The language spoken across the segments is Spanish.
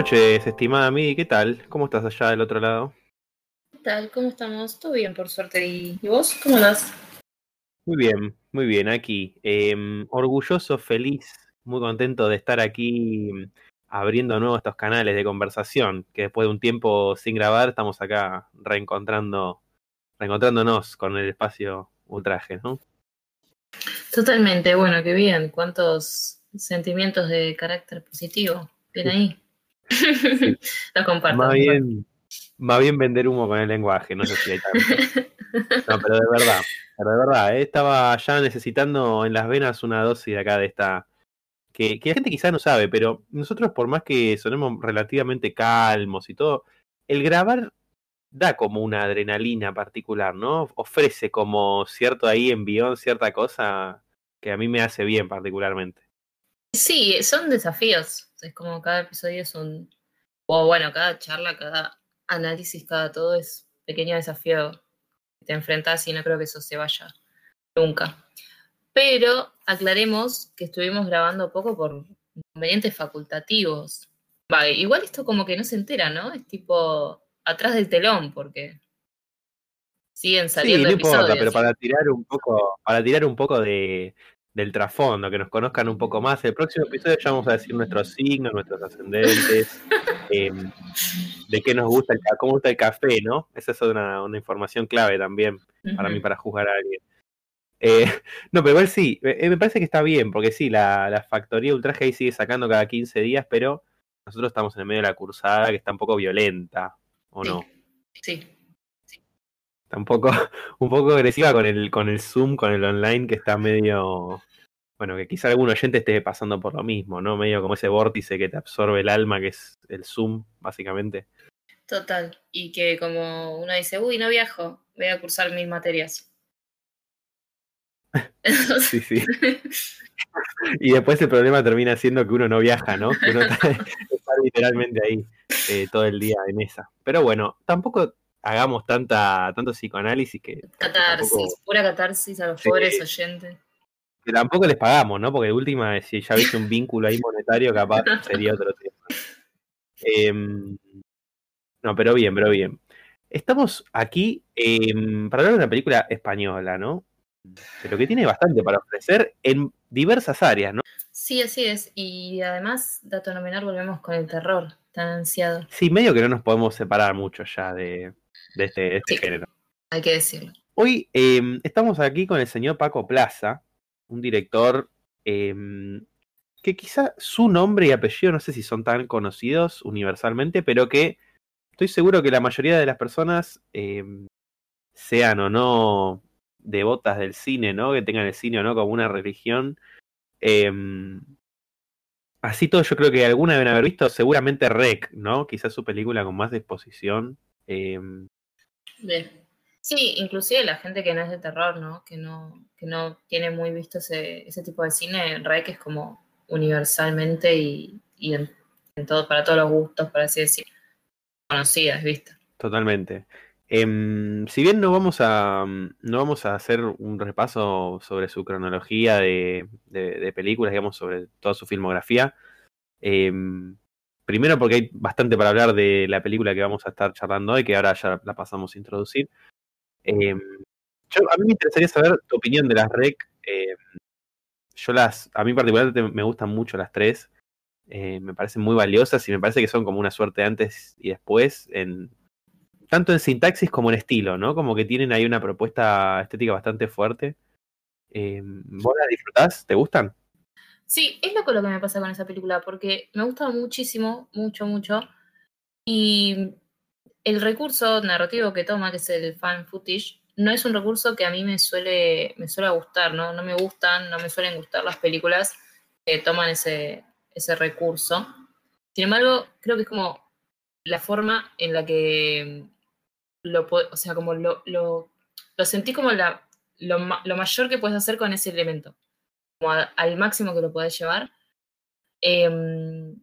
Noches, estimada Midi, ¿qué tal? ¿Cómo estás allá del otro lado? ¿Qué tal? ¿Cómo estamos? Todo bien, por suerte. ¿Y, vos? ¿Cómo andás? Muy bien, muy bien, aquí. Em, orgulloso, feliz, muy contento de estar aquí mm, abriendo nuevos estos canales de conversación, que después de un tiempo sin grabar estamos acá reencontrando, reencontrándonos con el espacio ultraje, ¿no? Totalmente, bueno, qué bien. ¿Cuántos sentimientos de carácter positivo? Bien ahí. Comparto. Más bien, más bien vender humo con el lenguaje, no sé si hay tanto. No, pero de verdad, pero de verdad, eh, estaba ya necesitando en las venas una dosis de acá de esta. Que, que la gente quizás no sabe, pero nosotros, por más que sonemos relativamente calmos y todo, el grabar da como una adrenalina particular, ¿no? Ofrece como cierto ahí envión, cierta cosa que a mí me hace bien particularmente. Sí, son desafíos. Es como cada episodio es un. O bueno, cada charla, cada análisis, cada todo es pequeño desafío que te enfrentas y no creo que eso se vaya nunca. Pero aclaremos que estuvimos grabando poco por inconvenientes facultativos. Va, igual esto como que no se entera, ¿no? Es tipo atrás del telón, porque siguen Sí, saliendo no importa, episodios. pero para tirar un poco, para tirar un poco de, del trasfondo, que nos conozcan un poco más. El próximo episodio ya vamos a decir nuestros signos, nuestros ascendentes, eh, de qué nos gusta, el, cómo gusta el café, ¿no? Esa es una, una información clave también para mí para juzgar a alguien. Eh, no, pero igual sí, eh, me parece que está bien, porque sí, la, la factoría ultraje ahí sigue sacando cada 15 días, pero nosotros estamos en el medio de la cursada que está un poco violenta, ¿o no? Sí. Está un poco, un poco agresiva con el, con el Zoom, con el online, que está medio. Bueno, que quizá algún oyente esté pasando por lo mismo, ¿no? Medio como ese vórtice que te absorbe el alma, que es el Zoom, básicamente. Total. Y que como uno dice, uy, no viajo, voy a cursar mil materias. Sí, sí. Y después el problema termina siendo que uno no viaja, ¿no? Que uno está, está literalmente ahí eh, todo el día en esa. Pero bueno, tampoco hagamos tanta, tanto psicoanálisis que, catarsis, tampoco, pura catarsis a los pobres oyentes. que tampoco les pagamos, ¿no? Porque de última, si ya viste un vínculo ahí monetario, capaz sería otro tema. Em, no, pero bien, pero bien. Estamos aquí em, para hablar de una película española, ¿no? Pero que tiene bastante para ofrecer en diversas áreas, ¿no? Sí, así es. Y además, dato no menor, volvemos con el terror tan ansiado. Sí, medio que no nos podemos separar mucho ya de, de este, de este Sí. género. Hay que decirlo. Hoy em, estamos aquí con el señor Paco Plaza, un director em, que quizá su nombre y apellido no sé si son tan conocidos universalmente, pero que estoy seguro que la mayoría de las personas, em, sean o no devotas del cine, ¿no? Que tengan el cine o no como una religión, así todo yo creo que alguna deben haber visto, seguramente Rec, ¿no? Quizás su película con más exposición. em, Sí, inclusive la gente que no es de terror, ¿no? Que no, que no tiene muy visto ese, tipo de cine, Rey que es como universalmente y, en, en todo, para todos los gustos, por así decir, conocidas, ¿viste? Totalmente. Em, si bien no vamos a no vamos a hacer un repaso sobre su cronología de, de- películas, digamos, sobre toda su filmografía, em, primero porque hay bastante para hablar de la película que vamos a estar charlando hoy, que ahora ya la pasamos a introducir. Em, yo, a mí me interesaría saber tu opinión de las REC. em, yo las, a mí particularmente me gustan mucho las tres. eh, me parecen muy valiosas y me parece que son como una suerte antes y después en, tanto en sintaxis como en estilo, ¿no? Como que tienen ahí una propuesta estética bastante fuerte. Eh, ¿Vos las disfrutás? ¿Te gustan? Sí, es loco lo que me pasa con esa película, porque me gusta muchísimo, mucho, mucho. Y el recurso narrativo que toma, que es el fan footage, no es un recurso que a mí me suele, me suele gustar, ¿no? No me gustan, no me suelen gustar las películas que toman ese, ese recurso. Sin embargo, creo que es como la forma en la que lo, o sea, como lo, lo, lo sentí como la, lo, lo mayor que puedes hacer con ese elemento, como a- al máximo que lo puedes llevar. Em,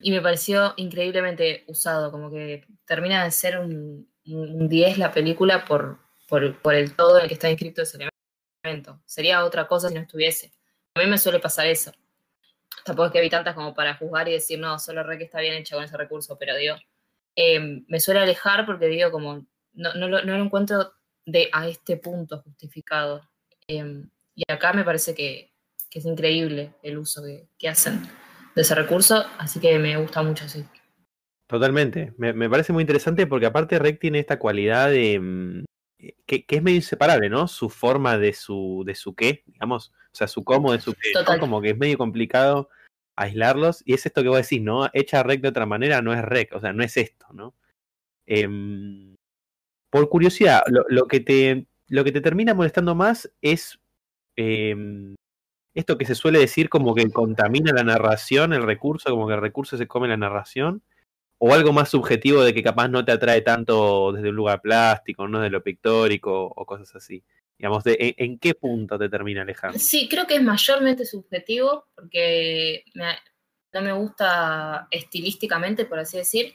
y me pareció increíblemente usado, como que termina de ser un, un 10 la película por, por, por el todo en el que está inscrito ese elemento. Sería otra cosa si no estuviese. A mí me suele pasar eso. tampoco es que vi tantas como para juzgar y decir, no, solo Rec está bien hecho con ese recurso, pero digo, em, me suele alejar porque digo, como, no, no, lo, no lo encuentro de a este punto justificado. Em, y acá me parece que, que, es increíble el uso que, que, hacen de ese recurso, así que me gusta mucho, sí. Totalmente, me, me parece muy interesante porque aparte Rec tiene esta cualidad de, mm, que, que, es medio inseparable, ¿no? Su forma de su, de su qué, digamos, o sea, su cómo de su qué, ¿no? como que es medio complicado aislarlos, y es esto que vos decís, ¿no? Hecha rec de otra manera no es rec, o sea, no es esto, ¿no? Eh, por curiosidad, lo, lo, que te, lo que te termina molestando más es eh, esto que se suele decir como que contamina la narración, el recurso, como que el recurso se come la narración, o algo más subjetivo de que capaz no te atrae tanto desde un lugar plástico, no de lo pictórico o cosas así. Digamos, de, en, qué punto te termina alejando? Sí, creo que es mayormente subjetivo porque me, no me gusta estilísticamente, por así decir,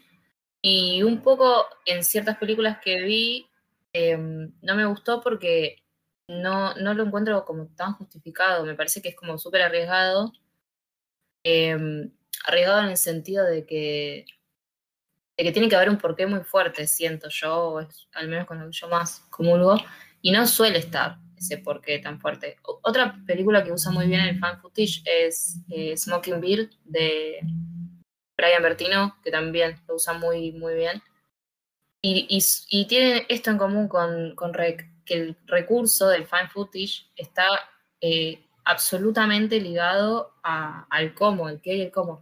y un poco en ciertas películas que vi eh, no me gustó porque no, no lo encuentro como tan justificado, me parece que es como súper arriesgado, eh, arriesgado en el sentido de que de que tiene que haber un porqué muy fuerte, siento yo, al menos con lo que yo más comulgo, y no suele estar ese porqué tan fuerte. Otra película que usa muy bien el fan footage es eh, Smoking Beer de Brian Bertino, que también lo usa muy, muy bien. Y, y, y tiene esto en común con, con que el recurso del fan footage está eh, absolutamente ligado a, al cómo, el qué y el cómo.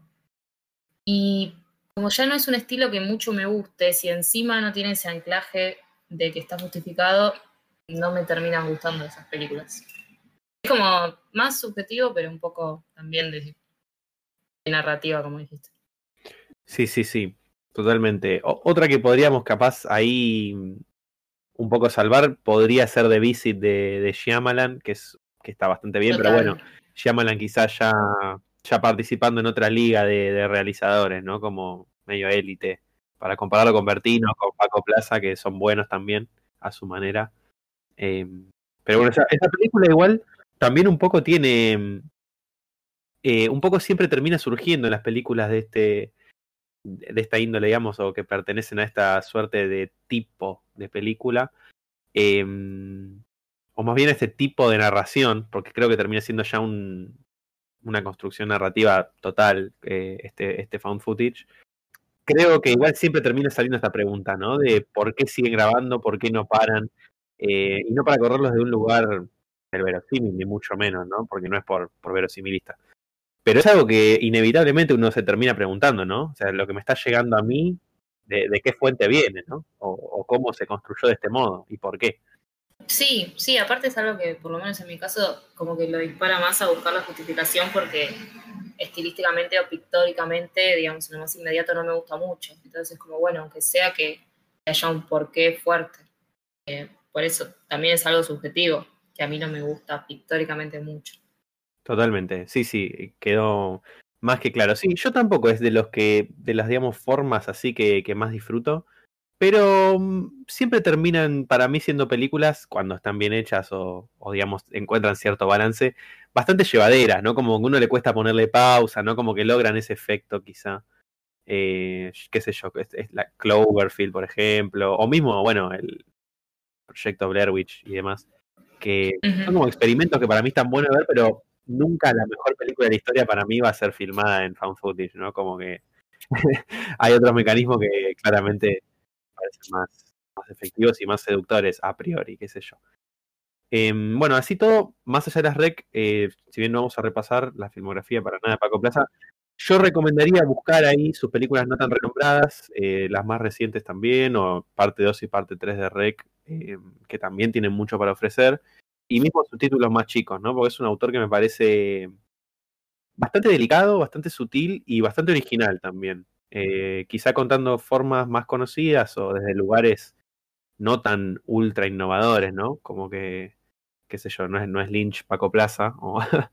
Y como ya no es un estilo que mucho me guste, si encima no tiene ese anclaje de que está justificado, no me terminan gustando esas películas. Es como más subjetivo, pero un poco también de narrativa, como dijiste. Sí, sí, sí, totalmente. O otra que podríamos capaz ahí un poco salvar podría ser The Visit de, de Shyamalan, que, es, que está bastante bien, Total. pero bueno, Shyamalan quizás ya ya participando en otra liga de, de realizadores, ¿no? Como medio élite. Para compararlo con Bertino, con Paco Plaza, que son buenos también, a su manera. Eh, pero bueno, esa, esa, película igual también un poco tiene. Eh, un poco siempre termina surgiendo en las películas de este. De esta índole, digamos, o que pertenecen a esta suerte de tipo de película. Eh, o más bien este tipo de narración, porque creo que termina siendo ya un, una construcción narrativa total, eh, este, este found footage. Creo que igual siempre termina saliendo esta pregunta, ¿no? De por qué siguen grabando, por qué no paran, eh, y no para correrlos de un lugar del verosímil, ni mucho menos, ¿no? Porque no es por, por verosimilista. Pero es algo que inevitablemente uno se termina preguntando, ¿no? O sea, lo que me está llegando a mí, de, qué fuente viene, ¿no? O, cómo se construyó de este modo y por qué. Sí, sí, aparte es algo que por lo menos en mi caso como que lo dispara más a buscar la justificación porque estilísticamente o pictóricamente, digamos, en lo más inmediato no me gusta mucho. Entonces es como, bueno, aunque sea que haya un porqué fuerte. Eh, por eso también es algo subjetivo, que a mí no me gusta pictóricamente mucho. Totalmente, sí, sí, quedó más que claro. Sí, yo tampoco es de los que, de las, digamos, formas así que, que más disfruto. Pero um, siempre terminan para mí siendo películas, cuando están bien hechas o, o, digamos encuentran cierto balance, bastante llevaderas, ¿no? Como que uno le cuesta ponerle pausa, ¿no? Como que logran ese efecto quizá. Eh, qué sé yo, es, es, la Cloverfield, por ejemplo, o mismo, bueno, el proyecto Blair Witch y demás, que uh -huh. son como experimentos que para mí están buenos de ver, pero nunca la mejor película de la historia para mí va a ser filmada en found footage, ¿no? Como que hay otros mecanismos que claramente parecen más, más efectivos y más seductores a priori, qué sé yo. Eh, bueno, así todo, más allá de las rec, eh, si bien no vamos a repasar la filmografía para nada de Paco Plaza, yo recomendaría buscar ahí sus películas no tan renombradas, eh, las más recientes también, o parte 2 y parte 3 de rec, eh, que también tienen mucho para ofrecer, y mismo sus títulos más chicos, ¿no? Porque es un autor que me parece bastante delicado, bastante sutil y bastante original también eh, quizá contando formas más conocidas o desde lugares no tan ultra innovadores, ¿no? Como que, qué sé yo, no es, no es Lynch Paco Plaza, o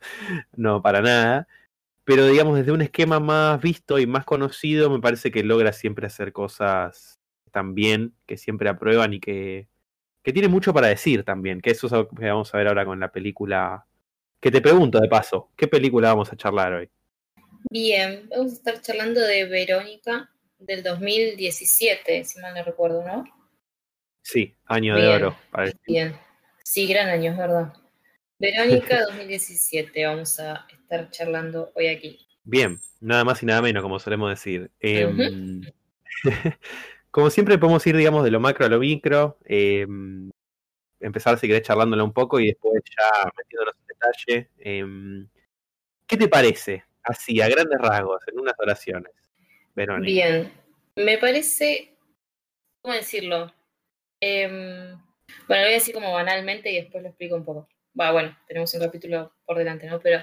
no para nada, pero digamos desde un esquema más visto y más conocido, me parece que logra siempre hacer cosas tan bien, que siempre aprueban y que, que tiene mucho para decir también, que eso es algo que vamos a ver ahora con la película. Que te pregunto de paso, ¿qué película vamos a charlar hoy? Bien, vamos a estar charlando de Verónica del 2017, si mal no recuerdo, ¿no? Sí, año de oro. Bien, sí, gran año, es verdad. Verónica 2017, vamos a estar charlando hoy aquí. Bien, nada más y nada menos, como solemos decir. como siempre podemos ir, digamos, de lo macro a lo micro. Em, empezar, si querés, charlándolo un poco y después ya metiéndonos en detalle. Em, ¿Qué te parece? Así, a grandes rasgos, en unas oraciones. Verónica. Bien, me parece, ¿cómo decirlo? bueno, lo voy a decir como banalmente y después lo explico un poco. Va, bueno, tenemos un capítulo por delante, ¿no? Pero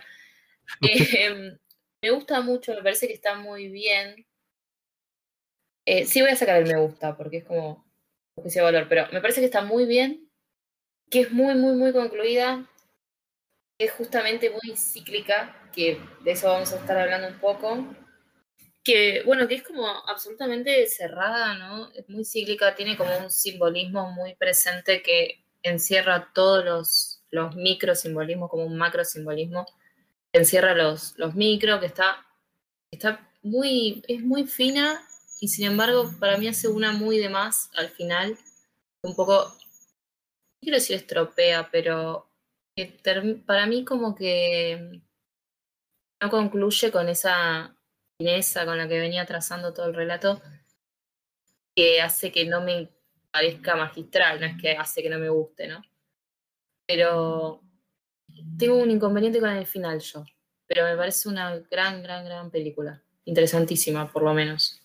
me gusta mucho, me parece que está muy bien. Eh, sí voy a sacar el me gusta, porque es como juicio de valor, pero me parece que está muy bien, que es muy, muy, muy concluida, que es justamente muy cíclica, que de eso vamos a estar hablando un poco. Que, bueno, que es como absolutamente cerrada, ¿no? Es muy cíclica, tiene como un simbolismo muy presente que encierra todos los, los micro simbolismos, como un macro simbolismo encierra los, los micro, que está, está muy, es muy fina y sin embargo para mí hace una muy de más al final, un poco, no quiero decir estropea, pero para mí como que no concluye con esa fineza con la que venía trazando todo el relato, que hace que no me parezca magistral, no es que hace que no me guste, ¿no? Pero tengo un inconveniente con el final yo, pero me parece una gran, gran, gran película. Interesantísima, por lo menos.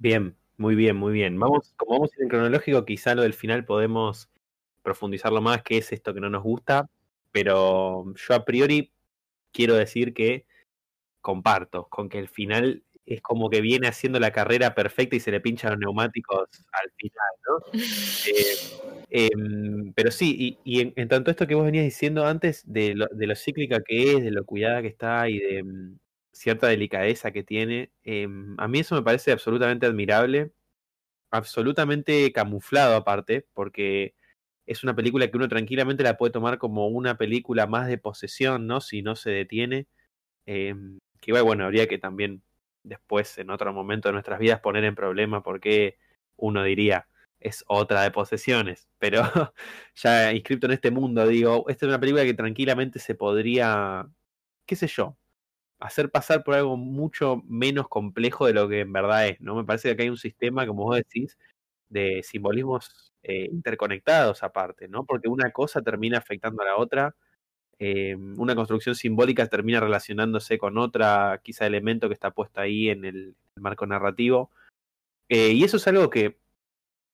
Bien, muy bien, muy bien. Vamos, como vamos en cronológico, quizá lo del final podemos profundizarlo más, qué es esto que no nos gusta, pero yo a priori quiero decir que comparto con que el final es como que viene haciendo la carrera perfecta y se le pinchan los neumáticos al final, ¿no? Eh, em, pero sí, y, en, tanto esto que vos venías diciendo antes, de lo, de lo, cíclica que es, de lo cuidada que está y de mm, cierta delicadeza que tiene, em, a mí eso me parece absolutamente admirable, absolutamente camuflado aparte, porque es una película que uno tranquilamente la puede tomar como una película más de posesión, ¿no? Si no se detiene. Em, que bueno, habría que también después, en otro momento de nuestras vidas, poner en problema porque uno diría, es otra de posesiones, pero ya inscrito en este mundo, digo, esta es una película que tranquilamente se podría, qué sé yo, hacer pasar por algo mucho menos complejo de lo que en verdad es, ¿no? Me parece que acá hay un sistema, como vos decís, de simbolismos eh, interconectados aparte, ¿no? Porque una cosa termina afectando a la otra eh, una construcción simbólica termina relacionándose con otra, quizá elemento que está puesto ahí en el, marco narrativo. Eh, y eso es algo que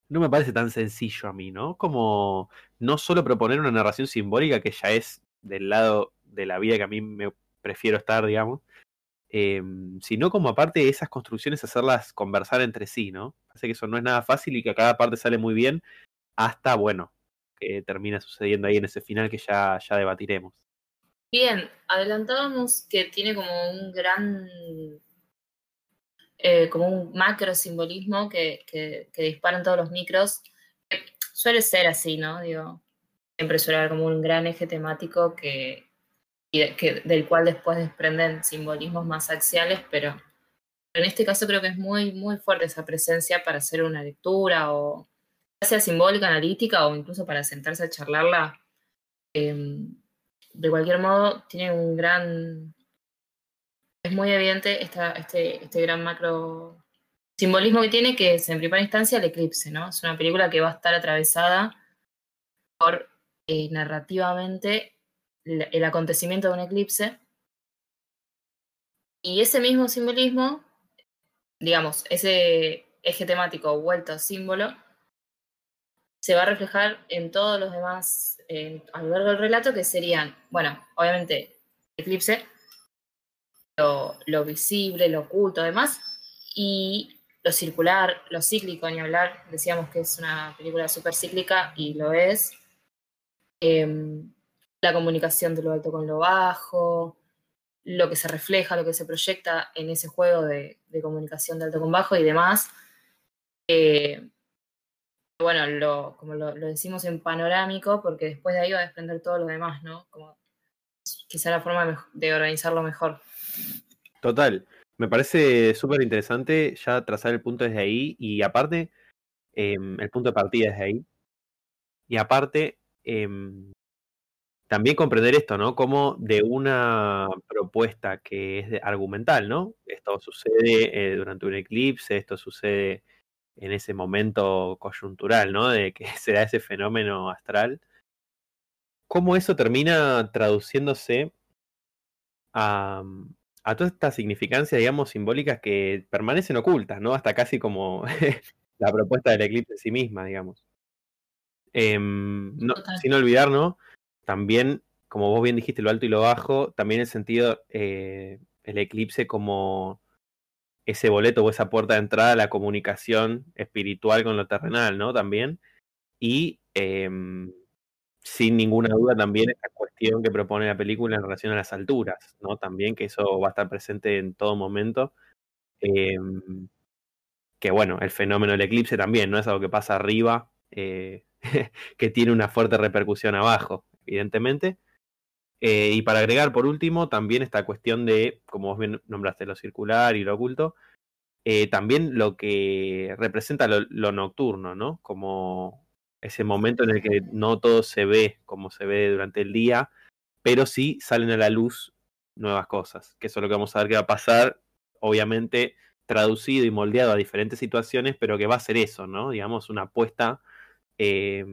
no me parece tan sencillo a mí, ¿no? Como no solo proponer una narración simbólica que ya es del lado de la vida que a mí me prefiero estar, digamos, eh, sino como aparte de esas construcciones hacerlas conversar entre sí, ¿no? Parece que eso no es nada fácil y que a cada parte sale muy bien, hasta, bueno, que termina sucediendo ahí en ese final que ya, ya debatiremos. Bien, adelantábamos que tiene como un gran, eh, como un macro simbolismo que, que, que disparan todos los micros. Suele ser así, ¿no? Digo, siempre suele haber como un gran eje temático que, del cual después desprenden simbolismos más axiales, pero en este caso creo que es muy, muy fuerte esa presencia para hacer una lectura o sea simbólica, analítica o incluso para sentarse a charlarla, em, de cualquier modo tiene un gran, es muy evidente este, este gran macro simbolismo que tiene, que es en primera instancia el eclipse, ¿no? Es una película que va a estar atravesada por eh, narrativamente el acontecimiento de un eclipse. Y ese mismo simbolismo, digamos, ese eje temático vuelto a símbolo, se va a reflejar en todos los demás a lo largo del relato, que serían, bueno, obviamente, eclipse, lo, visible, lo oculto, además, y lo circular, lo cíclico, ni hablar, decíamos que es una película súper cíclica y lo es. Em, la comunicación de lo alto con lo bajo, lo que se refleja, lo que se proyecta en ese juego de, comunicación de alto con bajo y demás. Eh, bueno, como lo, decimos en panorámico, porque después de ahí va a desprender todo lo demás, ¿no? Como quizá la forma de organizarlo mejor. Total. Me parece súper interesante ya trazar el punto desde ahí y aparte, em, el punto de partida desde ahí. Y aparte, em, también comprender esto, ¿no? Como de una propuesta que es argumental, ¿no? Esto sucede eh, durante un eclipse, esto sucede en ese momento coyuntural, ¿no? De que será ese fenómeno astral. ¿Cómo eso termina traduciéndose a, a toda esta significancia, digamos, simbólicas que permanecen ocultas, ¿no? Hasta casi como la propuesta del eclipse en sí misma, digamos. Em, no, sin olvidar, ¿no? También, como vos bien dijiste, lo alto y lo bajo, también el sentido, eh, el eclipse como ese boleto o esa puerta de entrada a la comunicación espiritual con lo terrenal, ¿no? También. Y em, sin ninguna duda también esta cuestión que propone la película en relación a las alturas, ¿no? También que eso va a estar presente en todo momento. Em, que bueno, el fenómeno del eclipse también, ¿no? Es algo que pasa arriba, eh, que tiene una fuerte repercusión abajo, evidentemente. Eh, y para agregar por último, también esta cuestión de, como vos bien nombraste, lo circular y lo oculto, eh, también lo que representa lo, nocturno, ¿no? Como ese momento en el que no todo se ve como se ve durante el día, pero sí salen a la luz nuevas cosas, que eso es lo que vamos a ver que va a pasar, obviamente traducido y moldeado a diferentes situaciones, pero que va a ser eso, ¿no? Digamos, una apuesta eh,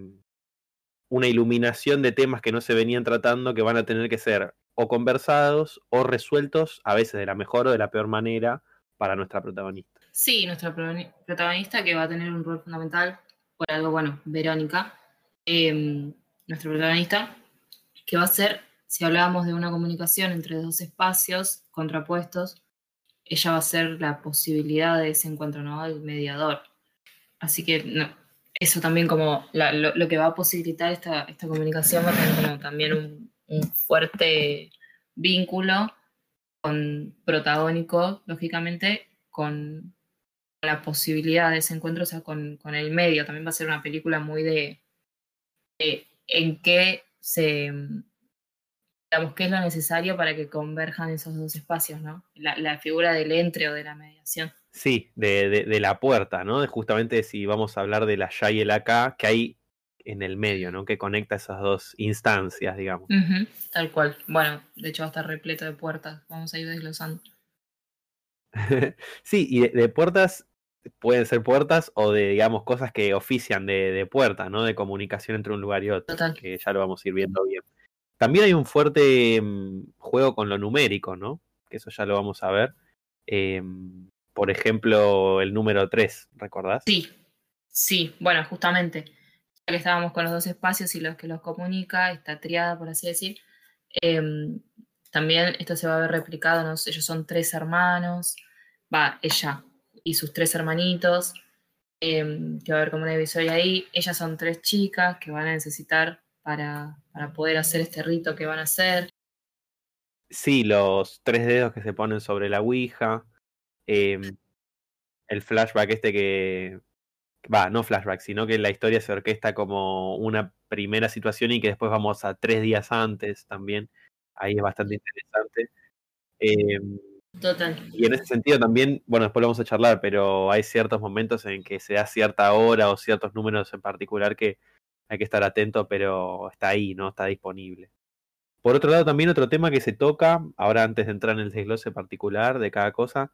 una iluminación de temas que no se venían tratando que van a tener que ser o conversados o resueltos, a veces de la mejor o de la peor manera, para nuestra protagonista. Sí, nuestra protagonista que va a tener un rol fundamental, por algo, bueno, Verónica, eh, nuestra protagonista, que va a ser, si hablábamos de una comunicación entre dos espacios contrapuestos, ella va a ser la posibilidad de ese encuentro, ¿no? El mediador. Así que no, eso también como lo, que va a posibilitar esta, esta comunicación va a tener como también un, fuerte vínculo con protagónico, lógicamente, con la posibilidad de ese encuentro, o sea, con, con el medio. También va a ser una película muy de, en qué se, digamos, qué es lo necesario para que converjan esos dos espacios, ¿no? La, la figura del entre o de la mediación. Sí, de, de, de, la puerta, ¿no? De justamente si vamos a hablar de la ya y el acá, que hay en el medio, ¿no? Que conecta esas dos instancias, digamos. Uh -huh, tal cual. Bueno, de hecho va a estar repleto de puertas. Vamos a ir desglosando. sí, y de, de, puertas pueden ser puertas o de, digamos, cosas que ofician de, de, puerta, ¿no? De comunicación entre un lugar y otro. Total. Que ya lo vamos a ir viendo bien. También hay un fuerte um, juego con lo numérico, ¿no? Que eso ya lo vamos a ver. Eh, por ejemplo, el número 3, ¿recordás? Sí, sí, bueno, justamente, ya que estábamos con los dos espacios y los que los comunica, esta triada, por así decir, eh, también esto se va a ver replicado, ¿no? ellos son tres hermanos, va, ella y sus tres hermanitos, eh, que va a haber como una divisoria ahí, ellas son tres chicas que van a necesitar para, para poder hacer este rito que van a hacer. Sí, los tres dedos que se ponen sobre la Ouija, eh, el flashback este que va, no flashback, sino que la historia se orquesta como una primera situación y que después vamos a tres días antes también. Ahí es bastante interesante. Eh, Total. Y en ese sentido también, bueno, después lo vamos a charlar, pero hay ciertos momentos en que se da cierta hora o ciertos números en particular que hay que estar atento, pero está ahí, ¿no? Está disponible. Por otro lado, también otro tema que se toca, ahora antes de entrar en el desglose particular de cada cosa,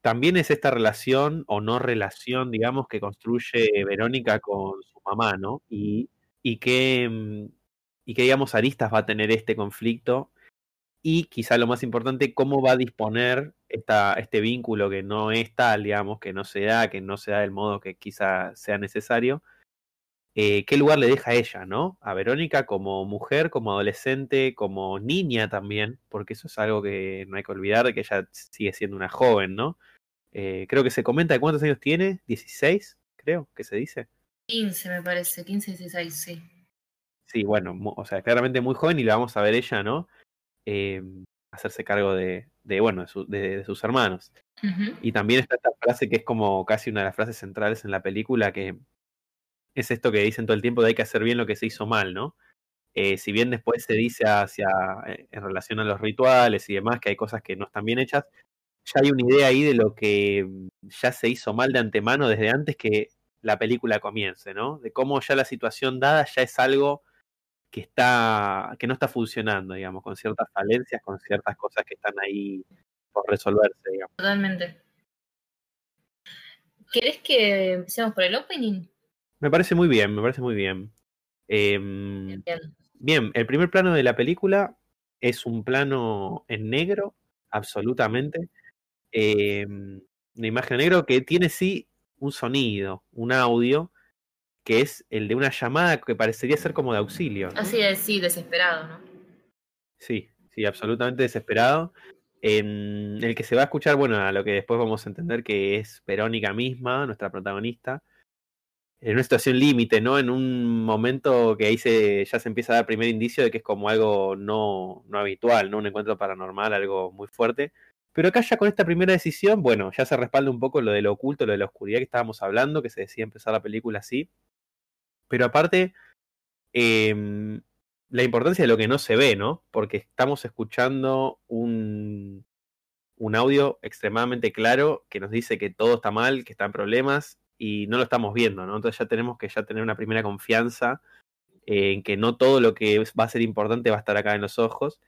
también es esta relación o no relación, digamos, que construye Verónica con su mamá, ¿no? Y, y que, y que, digamos, aristas va a tener este conflicto y quizá lo más importante, cómo va a disponer este vínculo que no es tal, digamos, que no se da, que no se da del modo que quizá sea necesario. Eh, ¿Qué lugar le deja a ella, no? A Verónica como mujer, como adolescente, como niña también, porque eso es algo que no hay que olvidar, que ella sigue siendo una joven, ¿no? Eh, creo que se comenta de cuántos años tiene, 16, creo que se dice. 15 me parece, 15, 16, sí. Sí, bueno, o sea, claramente muy joven y la vamos a ver ella, ¿no? Eh, hacerse cargo de, de bueno, de, su, de, de, sus hermanos. Uh -huh. Y también está esta frase que es como casi una de las frases centrales en la película, que es esto que dicen todo el tiempo de hay que hacer bien lo que se hizo mal, ¿no? Eh, si bien después se dice hacia, eh, en relación a los rituales y demás, que hay cosas que no están bien hechas, ya hay una idea ahí de lo que ya se hizo mal de antemano desde antes que la película comience, ¿no? De cómo ya la situación dada ya es algo que está que no está funcionando, digamos, con ciertas falencias, con ciertas cosas que están ahí por resolverse, digamos. Totalmente. ¿Querés que empecemos por el opening? Me parece muy bien, me parece muy bien. Em, Bien. bien, el primer plano de la película es un plano en negro, absolutamente. Em, una imagen en negro que tiene sí un sonido, un audio, que es el de una llamada que parecería ser como de auxilio. ¿no? Así es, sí, desesperado, ¿no? Sí, sí, absolutamente desesperado. En el que se va a escuchar, bueno, a lo que después vamos a entender que es Verónica misma, nuestra protagonista, en una situación límite, ¿no? En un momento que ahí se, ya se empieza a dar primer indicio de que es como algo no, no habitual, ¿no? Un encuentro paranormal, algo muy fuerte. Pero acá ya con esta primera decisión, bueno, ya se respalda un poco lo de lo oculto, lo de la oscuridad que estábamos hablando, que se decía empezar la película así. Pero aparte, em, la importancia de lo que no se ve, ¿no? Porque estamos escuchando un, un audio extremadamente claro que nos dice que todo está mal, que están problemas y no lo estamos viendo, ¿no? Entonces ya tenemos que ya tener una primera confianza en que no todo lo que va a ser importante va a estar acá en los ojos.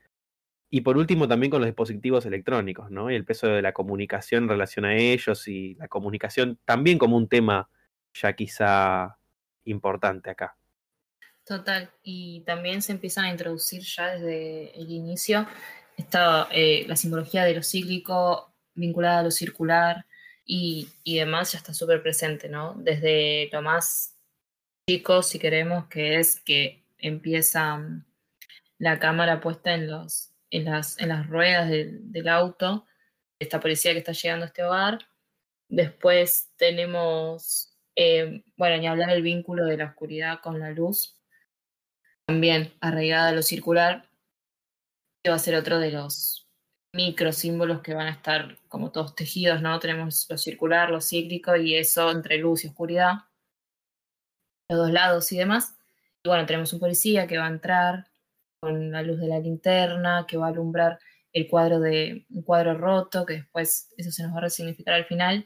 Y por último también con los dispositivos electrónicos, ¿no? Y el peso de la comunicación en relación a ellos y la comunicación también como un tema ya quizá importante acá. Total. Y también se empiezan a introducir ya desde el inicio esta, eh, la simbología de lo cíclico vinculada a lo circular y, y demás ya está súper presente, ¿no? Desde lo más chico, si queremos, que es que empieza mm, la cámara puesta en, los, en, las, en las ruedas del, auto, esta policía que está llegando a este hogar. Después tenemos, eh, bueno, ni hablar el vínculo de la oscuridad con la luz, también arraigada a lo circular, que va a ser otro de los micro símbolos que van a estar como todos tejidos, ¿no? Tenemos lo circular, lo cíclico y eso entre luz y oscuridad, los dos lados y demás. Y bueno, tenemos un policía que va a entrar con la luz de la linterna, que va a alumbrar el cuadro de un cuadro roto, que después eso se nos va a resignificar al final.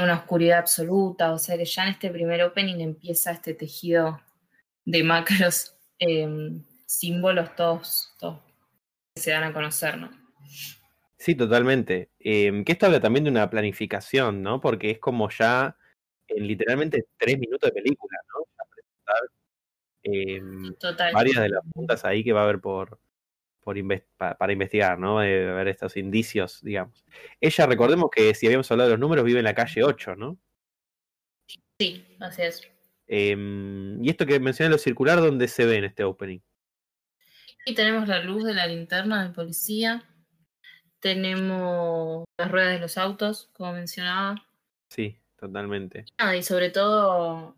Una oscuridad absoluta, o sea que ya en este primer opening empieza este tejido de macros eh, símbolos todos, se dan a conocer, ¿no? Sí, totalmente. Eh, que esto habla también de una planificación, ¿no? Porque es como ya en literalmente tres minutos de película, ¿no? Ya presentar eh, Total. varias de las puntas ahí que va a haber por, para investigar, ¿no? De ver estos indicios, digamos. Ella, recordemos que si habíamos hablado de los números, vive en la calle 8, ¿no? Sí, así es. Eh, y esto que mencioné lo circular, ¿dónde se ve en este opening? Y tenemos la luz de la linterna del policía. Tenemos las ruedas de los autos, como mencionaba. Sí, totalmente. Ah, y sobre todo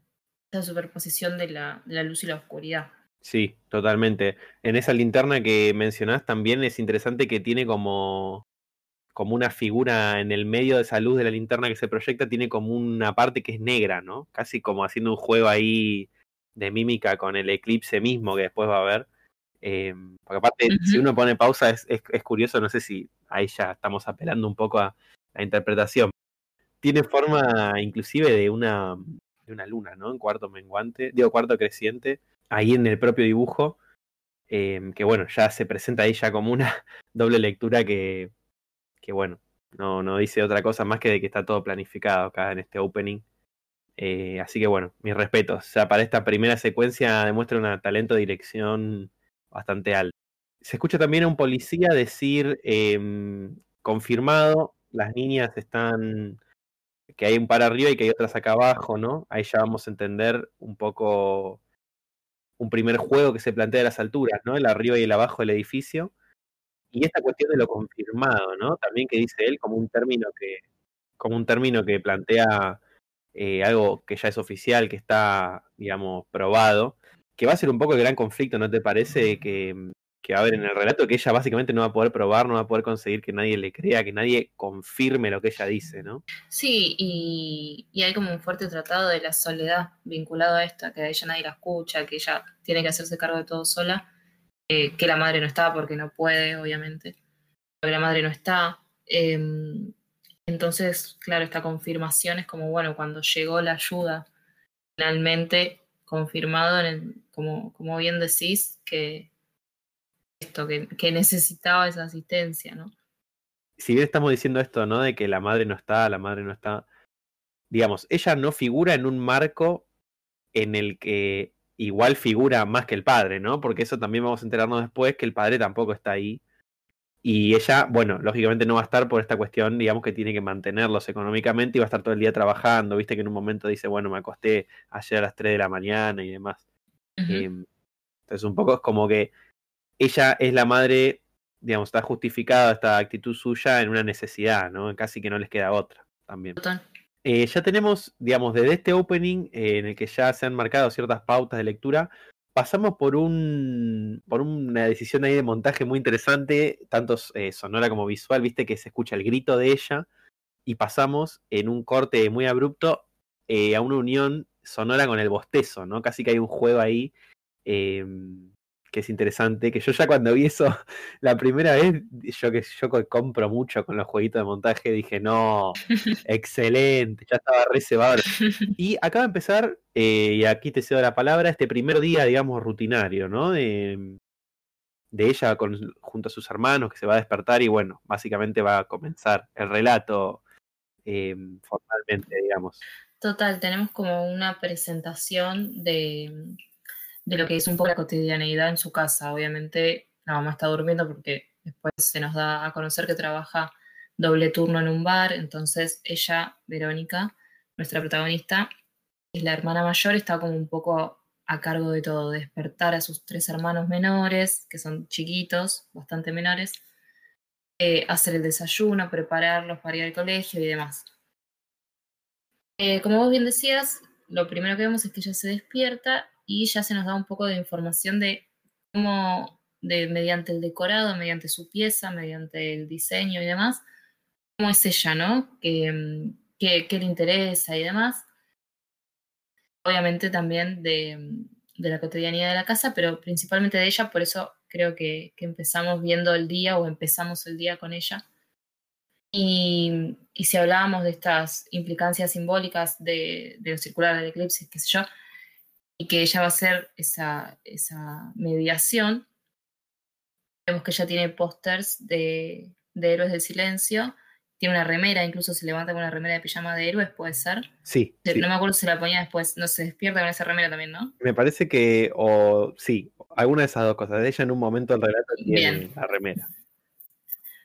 la superposición de la, de la luz y la oscuridad. Sí, totalmente. En esa linterna que mencionás también es interesante que tiene como, como una figura en el medio de esa luz de la linterna que se proyecta, tiene como una parte que es negra, ¿no? Casi como haciendo un juego ahí de mímica con el eclipse mismo que después va a haber. Eh, porque aparte, si uno pone pausa, es, es, es curioso, no sé si ahí ya estamos apelando un poco a la interpretación. Tiene forma inclusive de una, de una luna, ¿no? En cuarto menguante, digo, cuarto creciente, ahí en el propio dibujo, eh, que bueno, ya se presenta ahí ya como una doble lectura que, que bueno, no, no dice otra cosa más que de que está todo planificado acá en este opening. Eh, así que bueno, mis respetos. O sea, para esta primera secuencia demuestra un talento de dirección bastante alto. Se escucha también a un policía decir, eh, confirmado, las niñas están, que hay un par arriba y que hay otras acá abajo, ¿no? Ahí ya vamos a entender un poco un primer juego que se plantea a las alturas, ¿no? El arriba y el abajo del edificio. Y esta cuestión de lo confirmado, ¿no? También que dice él como un término que, como un término que plantea eh, algo que ya es oficial, que está, digamos, probado, que va a ser un poco el gran conflicto, ¿no te parece? Que, que va a haber en el relato, que ella básicamente no va a poder probar, no va a poder conseguir que nadie le crea, que nadie confirme lo que ella dice, ¿no? Sí, y, hay como un fuerte tratado de la soledad vinculado a esto, que a ella nadie la escucha, que ella tiene que hacerse cargo de todo sola, eh, que la madre no está porque no puede, obviamente, porque la madre no está, Em, entonces, claro, esta confirmación es como, bueno, cuando llegó la ayuda, finalmente confirmado, en el, como, como bien decís, que esto, que, que necesitaba esa asistencia, ¿no? Si bien estamos diciendo esto, ¿no? De que la madre no está, la madre no está, digamos, ella no figura en un marco en el que igual figura más que el padre, ¿no? Porque eso también vamos a enterarnos después que el padre tampoco está ahí. Y ella, bueno, lógicamente no va a estar por esta cuestión, digamos que tiene que mantenerlos económicamente y va a estar todo el día trabajando, viste que en un momento dice, bueno, me acosté ayer a las 3 de la mañana y demás. Em, entonces un poco es como que ella es la madre, digamos, está justificada esta actitud suya en una necesidad, ¿no? Casi que no les queda otra también. Total. Eh, ya tenemos, digamos, desde este opening eh, en el que ya se han marcado ciertas pautas de lectura, pasamos por un por una decisión ahí de montaje muy interesante, tanto eh, sonora como visual, viste que se escucha el grito de ella, y pasamos en un corte muy abrupto a una unión sonora con el bostezo, ¿no? Casi que hay un juego ahí em, que es interesante, que yo ya cuando vi eso la primera vez, yo que yo compro mucho con los jueguitos de montaje, dije, no, excelente, ya estaba reservado. Y acaba de empezar, eh, y aquí te cedo la palabra, este primer día, digamos, rutinario, ¿no? De, de ella con, junto a sus hermanos, que se va a despertar y bueno, básicamente va a comenzar el relato eh, formalmente, digamos. Total, tenemos como una presentación de de lo que es un poco la cotidianeidad en su casa. Obviamente la mamá está durmiendo porque después se nos da a conocer que trabaja doble turno en un bar, entonces ella, Verónica, nuestra protagonista, es la hermana mayor, está como un poco a cargo de todo, despertar a sus tres hermanos menores, que son chiquitos, bastante menores, eh, hacer el desayuno, prepararlos para ir al colegio y demás. Eh, como vos bien decías, lo primero que vemos es que ella se despierta y ya se nos da un poco de información de cómo, de, mediante el decorado, mediante su pieza, mediante el diseño y demás, cómo es ella, ¿no? ¿Qué, qué, le interesa y demás? Obviamente también de, de, la cotidianidad de la casa, pero principalmente de ella, por eso creo que, que empezamos viendo el día o empezamos el día con ella. Y, y, si hablábamos de estas implicancias simbólicas de, de circular del eclipse, qué sé yo, y que ella va a hacer esa, esa mediación. Vemos que ella tiene pósters de, de, Héroes del Silencio, tiene una remera, incluso se levanta con una remera de pijama de héroes, puede ser. Sí. No me acuerdo si la ponía después, no se despierta con esa remera también, ¿no? Me parece que, o sí, alguna de esas dos cosas. De ella en un momento el relato tiene la remera.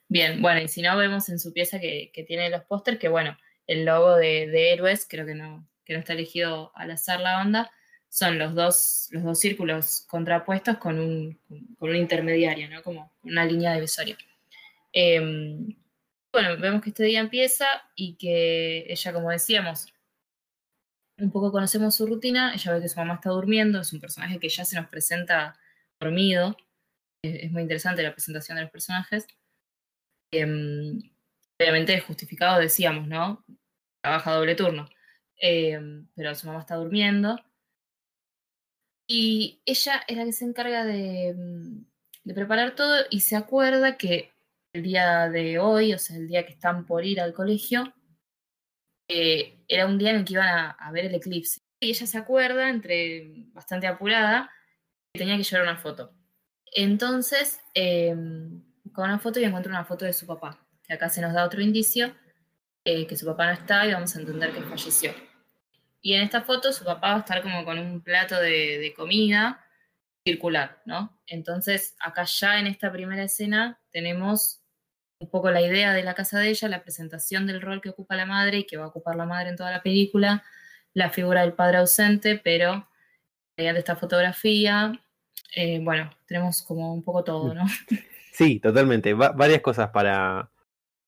Bien, bueno, y si no, vemos en su pieza que, que tiene los pósters, que bueno, el logo de, de, héroes, creo que no, que no está elegido al azar la banda, son los dos, los dos círculos contrapuestos con un, con un intermediario, ¿no? Como una línea divisoria. Eh, bueno, vemos que este día empieza y que ella, como decíamos, un poco conocemos su rutina, ella ve que su mamá está durmiendo, es un personaje que ya se nos presenta dormido, es, muy interesante la presentación de los personajes. Eh, obviamente justificado, decíamos, ¿no? Trabaja doble turno, eh, pero su mamá está durmiendo y ella es la que se encarga de, mm, de, preparar todo y se acuerda que el día de hoy, o sea, el día que están por ir al colegio, eh, era un día en el que iban a, a, ver el eclipse. Y ella se acuerda, entre bastante apurada, que tenía que llevar una foto. Entonces, eh, con una foto y encuentra una foto de su papá, que acá se nos da otro indicio, eh, que su papá no está y vamos a entender que falleció. Y en esta foto su papá va a estar como con un plato de, de comida circular, ¿no? Entonces, acá ya en esta primera escena tenemos un poco la idea de la casa de ella, la presentación del rol que ocupa la madre y que va a ocupar la madre en toda la película, la figura del padre ausente, pero mediante esta fotografía, eh, bueno, tenemos como un poco todo, ¿no? Sí, totalmente. Va varias cosas para,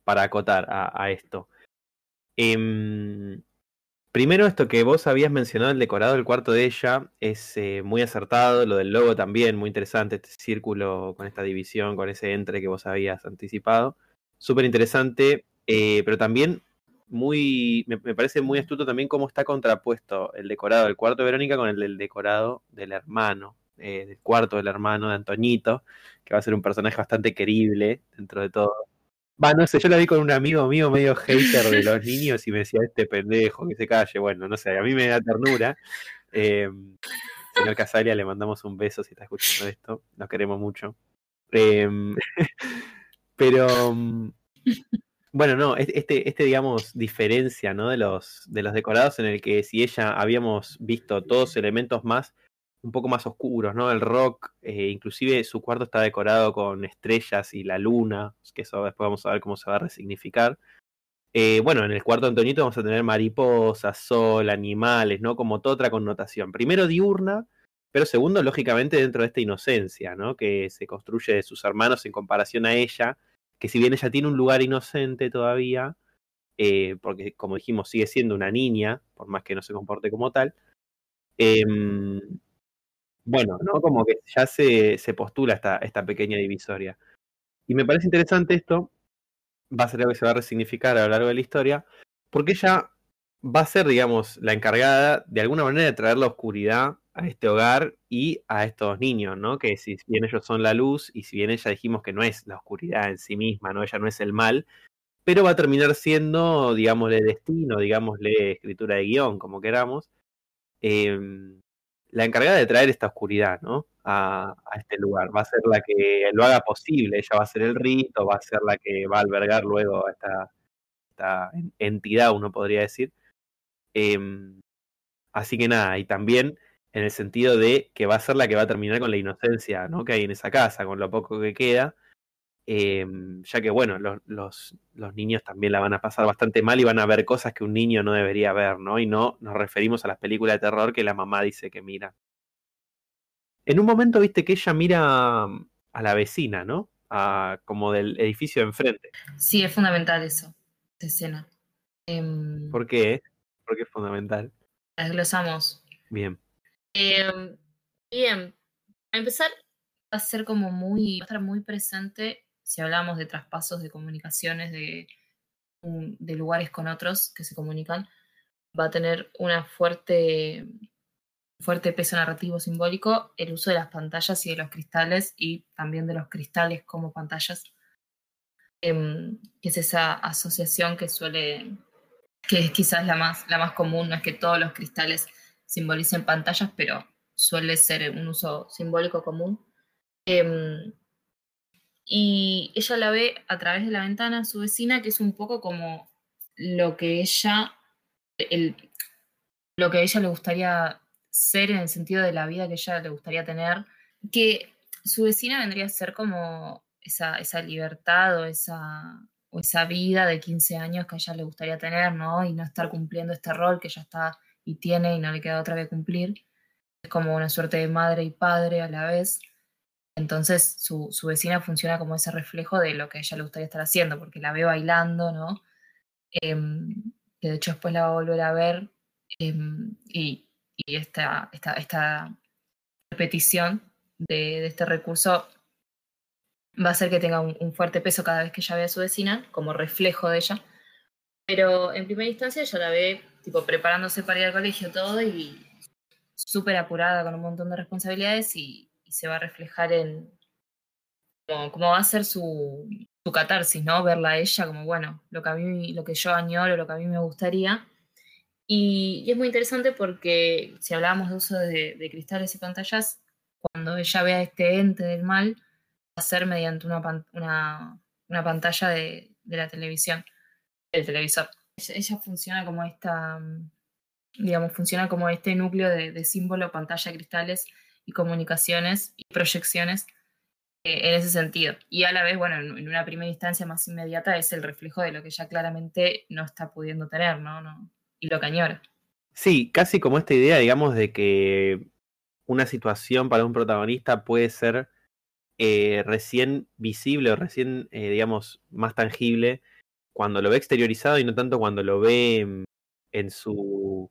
para acotar a, esto. Eh, Primero, esto que vos habías mencionado, el decorado del cuarto de ella, es eh, muy acertado. Lo del logo también, muy interesante. Este círculo con esta división, con ese entre que vos habías anticipado. Súper interesante, eh, pero también muy. Me, parece muy astuto también cómo está contrapuesto el decorado del cuarto de Verónica con el del decorado del hermano, eh, del cuarto del hermano de Antoñito, que va a ser un personaje bastante querible dentro de todo. Va, no sé, yo la vi con un amigo mío medio hater de los niños y me decía, este pendejo, que se calle. Bueno, no sé, a mí me da ternura. Eh, señor Casalia, le mandamos un beso si está escuchando esto. Nos queremos mucho. Eh, pero, mm, bueno, no, este, este, digamos, diferencia, ¿no? De los, de los decorados en el que si ella habíamos visto todos elementos más un poco más oscuros, ¿no? El rock, eh, inclusive su cuarto está decorado con estrellas y la luna, que eso después vamos a ver cómo se va a resignificar. Eh, bueno, en el cuarto de Antonito vamos a tener mariposas, sol, animales, ¿no? Como toda otra connotación. Primero diurna, pero segundo, lógicamente, dentro de esta inocencia, ¿no? Que se construye de sus hermanos en comparación a ella, que si bien ella tiene un lugar inocente todavía, eh, porque como dijimos, sigue siendo una niña, por más que no se comporte como tal, eh, bueno, ¿no? Como que ya se, se postula esta, esta pequeña divisoria. Y me parece interesante esto, va a ser algo que se va a resignificar a lo largo de la historia, porque ella va a ser, digamos, la encargada de alguna manera de traer la oscuridad a este hogar y a estos niños, ¿no? Que si bien ellos son la luz y si bien ella dijimos que no es la oscuridad en sí misma, ¿no? Ella no es el mal, pero va a terminar siendo, digámosle, destino, digámosle, escritura de guion, como queramos, eh, la encargada de traer esta oscuridad, ¿no? A, este lugar. Va a ser la que lo haga posible. Ella va a ser el rito, va a ser la que va a albergar luego a esta, esta entidad, uno podría decir. Em, así que nada, y también en el sentido de que va a ser la que va a terminar con la inocencia, ¿no? Que hay en esa casa, con lo poco que queda. Em, ya que bueno, los, los, los, niños también la van a pasar bastante mal y van a ver cosas que un niño no debería ver, ¿no? Y no nos referimos a las películas de terror que la mamá dice que mira. En un momento viste que ella mira a la vecina, ¿no? A, como del edificio de enfrente. Sí, es fundamental eso, esa escena. Eh, ¿Por qué? ¿Por qué es fundamental? La desglosamos. Bien. Eh, bien, a empezar va a ser como muy, va a estar muy presente si hablamos de traspasos de comunicaciones de, lugares con otros que se comunican, va a tener una fuerte, fuerte peso narrativo simbólico el uso de las pantallas y de los cristales y también de los cristales como pantallas, em, que es esa asociación que suele, que es quizás la más, la más común, no es que todos los cristales simbolicen pantallas, pero suele ser un uso simbólico común. Em, y ella la ve a través de la ventana, su vecina, que es un poco como lo que ella, lo que a ella le gustaría ser en el sentido de la vida que ella le gustaría tener, que su vecina vendría a ser como esa, esa libertad o esa, o esa vida de 15 años que a ella le gustaría tener, ¿no? Y no estar cumpliendo este rol que ella está y tiene y no le queda otra que cumplir. Es como una suerte de madre y padre a la vez. Entonces su, vecina funciona como ese reflejo de lo que ella le gustaría estar haciendo, porque la ve bailando, ¿no? Em, que de hecho después la va a volver a ver em, y, esta, esta, repetición de, este recurso va a hacer que tenga un, fuerte peso cada vez que ella ve a su vecina, como reflejo de ella. Pero en primera instancia ella la ve tipo preparándose para ir al colegio todo y súper apurada con un montón de responsabilidades y, y se va a reflejar en cómo, va a ser su, su, catarsis, ¿no? Verla a ella como, bueno, lo que, a mí, lo que yo añoro, lo que a mí me gustaría. Y, es muy interesante porque si hablábamos de uso de, cristales y pantallas, cuando ella vea este ente del mal, va a ser mediante una, una, una pantalla de, de, la televisión, del televisor. Ella, funciona como esta, digamos, funciona como este núcleo de, de símbolo, pantalla, cristales, y comunicaciones y proyecciones eh, en ese sentido. Y a la vez, bueno, en, una primera instancia más inmediata es el reflejo de lo que ya claramente no está pudiendo tener, ¿no? no y lo que añora. Sí, casi como esta idea, digamos, de que una situación para un protagonista puede ser eh, recién visible o recién, eh, digamos, más tangible cuando lo ve exteriorizado y no tanto cuando lo ve en su,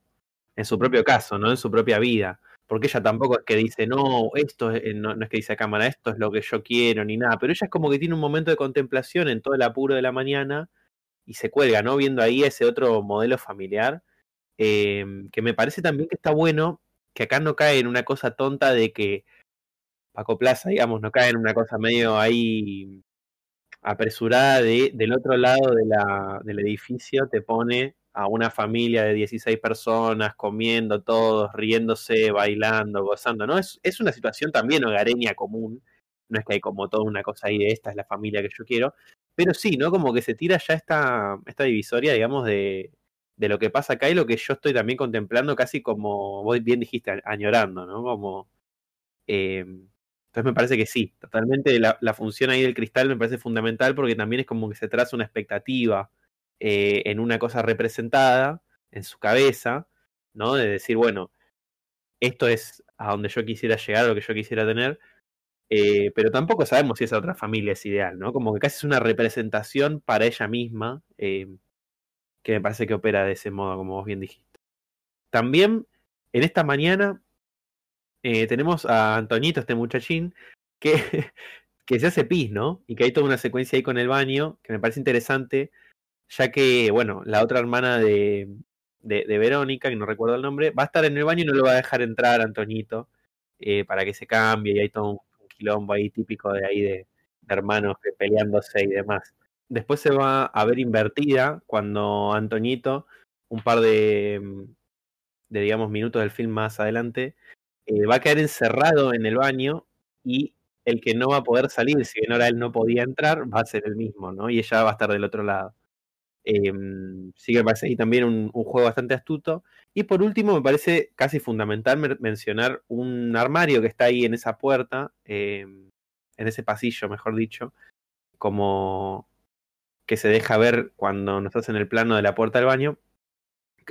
en su propio caso, ¿no? En su propia vida porque ella tampoco es que dice, no, esto es, no, es que dice a cámara, esto es lo que yo quiero, ni nada, pero ella es como que tiene un momento de contemplación en todo el apuro de la mañana y se cuelga, ¿no? Viendo ahí ese otro modelo familiar, em, que me parece también que está bueno, que acá no cae en una cosa tonta de que Paco Plaza, digamos, no cae en una cosa medio ahí apresurada de, del otro lado de la, del edificio te pone a una familia de 16 personas comiendo todos, riéndose, bailando, gozando, ¿no? Es, es una situación también hogareña común, no es que hay como toda una cosa ahí de esta es la familia que yo quiero, pero sí, ¿no? Como que se tira ya esta, esta divisoria, digamos, de, de lo que pasa acá y lo que yo estoy también contemplando casi como vos bien dijiste, añorando, ¿no? Como... Eh, entonces me parece que sí, totalmente la, función ahí del cristal me parece fundamental porque también es como que se traza una expectativa eh, en una cosa representada en su cabeza, ¿no? De decir, bueno, esto es a donde yo quisiera llegar, lo que yo quisiera tener, eh, pero tampoco sabemos si esa otra familia es ideal, ¿no? Como que casi es una representación para ella misma, eh, que me parece que opera de ese modo, como vos bien dijiste. También en esta mañana tenemos a Antonito, este muchachín, que, que se hace pis, ¿no? Y que hay toda una secuencia ahí con el baño, que me parece interesante, ya que, bueno, la otra hermana de, de, Verónica, que no recuerdo el nombre, va a estar en el baño y no lo va a dejar entrar a Antonito eh, para que se cambie, y hay todo un, quilombo ahí típico de ahí de, hermanos peleándose y demás. Después se va a ver invertida cuando Antonito, un par de, de digamos, minutos del film más adelante, eh, va a quedar encerrado en el baño y el que no va a poder salir, si bien ahora él no podía entrar, va a ser el mismo, ¿no? Y ella va a estar del otro lado. Eh, sí que me parece ahí también un, juego bastante astuto. Y por último, me parece casi fundamental mencionar un armario que está ahí en esa puerta, eh, en ese pasillo, mejor dicho, como que se deja ver cuando nos hacen el plano de la puerta del baño.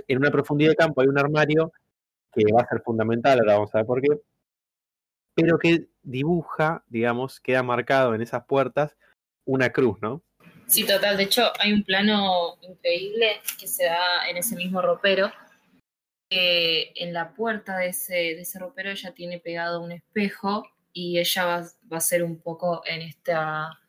En una profundidad de campo hay un armario que va a ser fundamental, ahora vamos a ver por qué, pero que dibuja, digamos, queda marcado en esas puertas una cruz, ¿no? Sí, total. De hecho, hay un plano increíble que se da en ese mismo ropero. Que en la puerta de ese, ropero ella tiene pegado un espejo y ella va, a ser un poco en esta,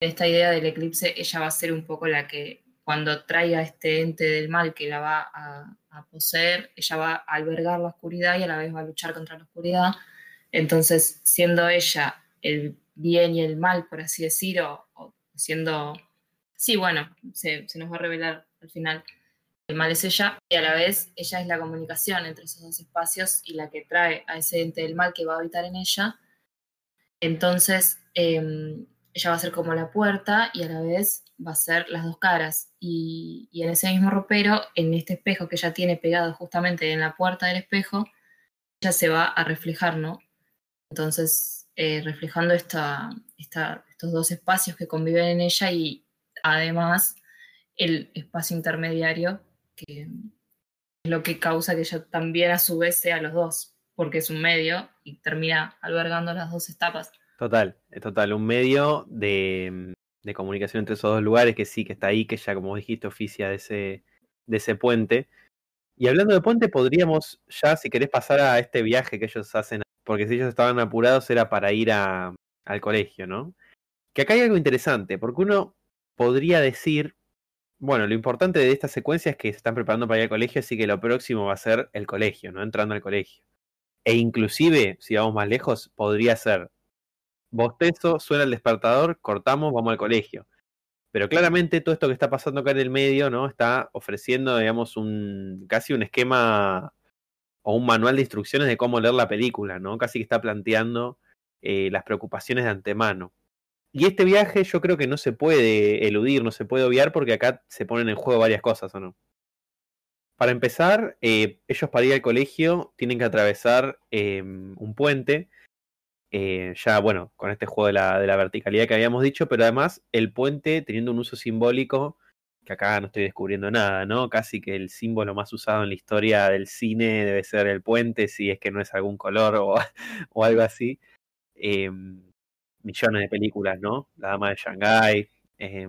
idea del eclipse, ella va a ser un poco la que cuando traiga este ente del mal que la va a, poseer, ella va a albergar la oscuridad y a la vez va a luchar contra la oscuridad. Entonces, siendo ella el bien y el mal, por así decir, o, o siendo, sí, bueno, se, se, nos va a revelar al final, el mal es ella, y a la vez ella es la comunicación entre esos dos espacios y la que trae a ese ente del mal que va a habitar en ella. Entonces, eh, ella va a ser como la puerta y a la vez va a ser las dos caras. Y, y, en ese mismo ropero, en este espejo que ella tiene pegado justamente en la puerta del espejo, ella se va a reflejar, ¿no? Entonces, eh, reflejando esta, esta, estos dos espacios que conviven en ella y además el espacio intermediario, que es lo que causa que ella también a su vez sea los dos, porque es un medio y termina albergando las dos etapas. Total, total, un medio de, comunicación entre esos dos lugares que sí, que está ahí, que ya como dijiste oficia de ese, de ese puente. Y hablando de puente, podríamos ya, si querés, pasar a este viaje que ellos hacen, porque si ellos estaban apurados era para ir a, al colegio, ¿no? Que acá hay algo interesante, porque uno podría decir, bueno, lo importante de esta secuencia es que se están preparando para ir al colegio, así que lo próximo va a ser el colegio, ¿no? Entrando al colegio. E inclusive, si vamos más lejos, podría ser bostezo, suena el despertador, cortamos, vamos al colegio. Pero claramente todo esto que está pasando acá en el medio, ¿no? Está ofreciendo, digamos, un casi un esquema o un manual de instrucciones de cómo leer la película, ¿no? Casi que está planteando eh, las preocupaciones de antemano. Y este viaje yo creo que no se puede eludir, no se puede obviar porque acá se ponen en juego varias cosas, ¿o no? Para empezar, eh, ellos para ir al colegio tienen que atravesar eh, un puente eh, ya, bueno, con este juego de la, verticalidad que habíamos dicho, pero además el puente teniendo un uso simbólico que acá no estoy descubriendo nada, ¿no? Casi que el símbolo más usado en la historia del cine debe ser el puente, si es que no es algún color o, algo así. Eh, millones de películas, ¿no? La Dama de Shanghái, eh,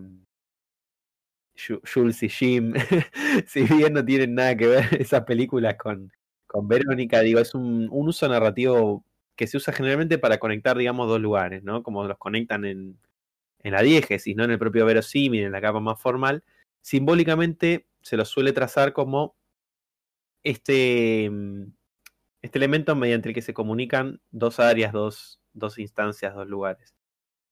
Jules y Jim, si bien no tienen nada que ver esas películas con, con Verónica, digo, es un, un uso narrativo que se usa generalmente para conectar, digamos, dos lugares, ¿no? Como los conectan en, en la diégesis, no en el propio verosímil, en la capa más formal. Simbólicamente se lo suele trazar como este, este elemento mediante el que se comunican dos áreas, dos, dos instancias, dos lugares.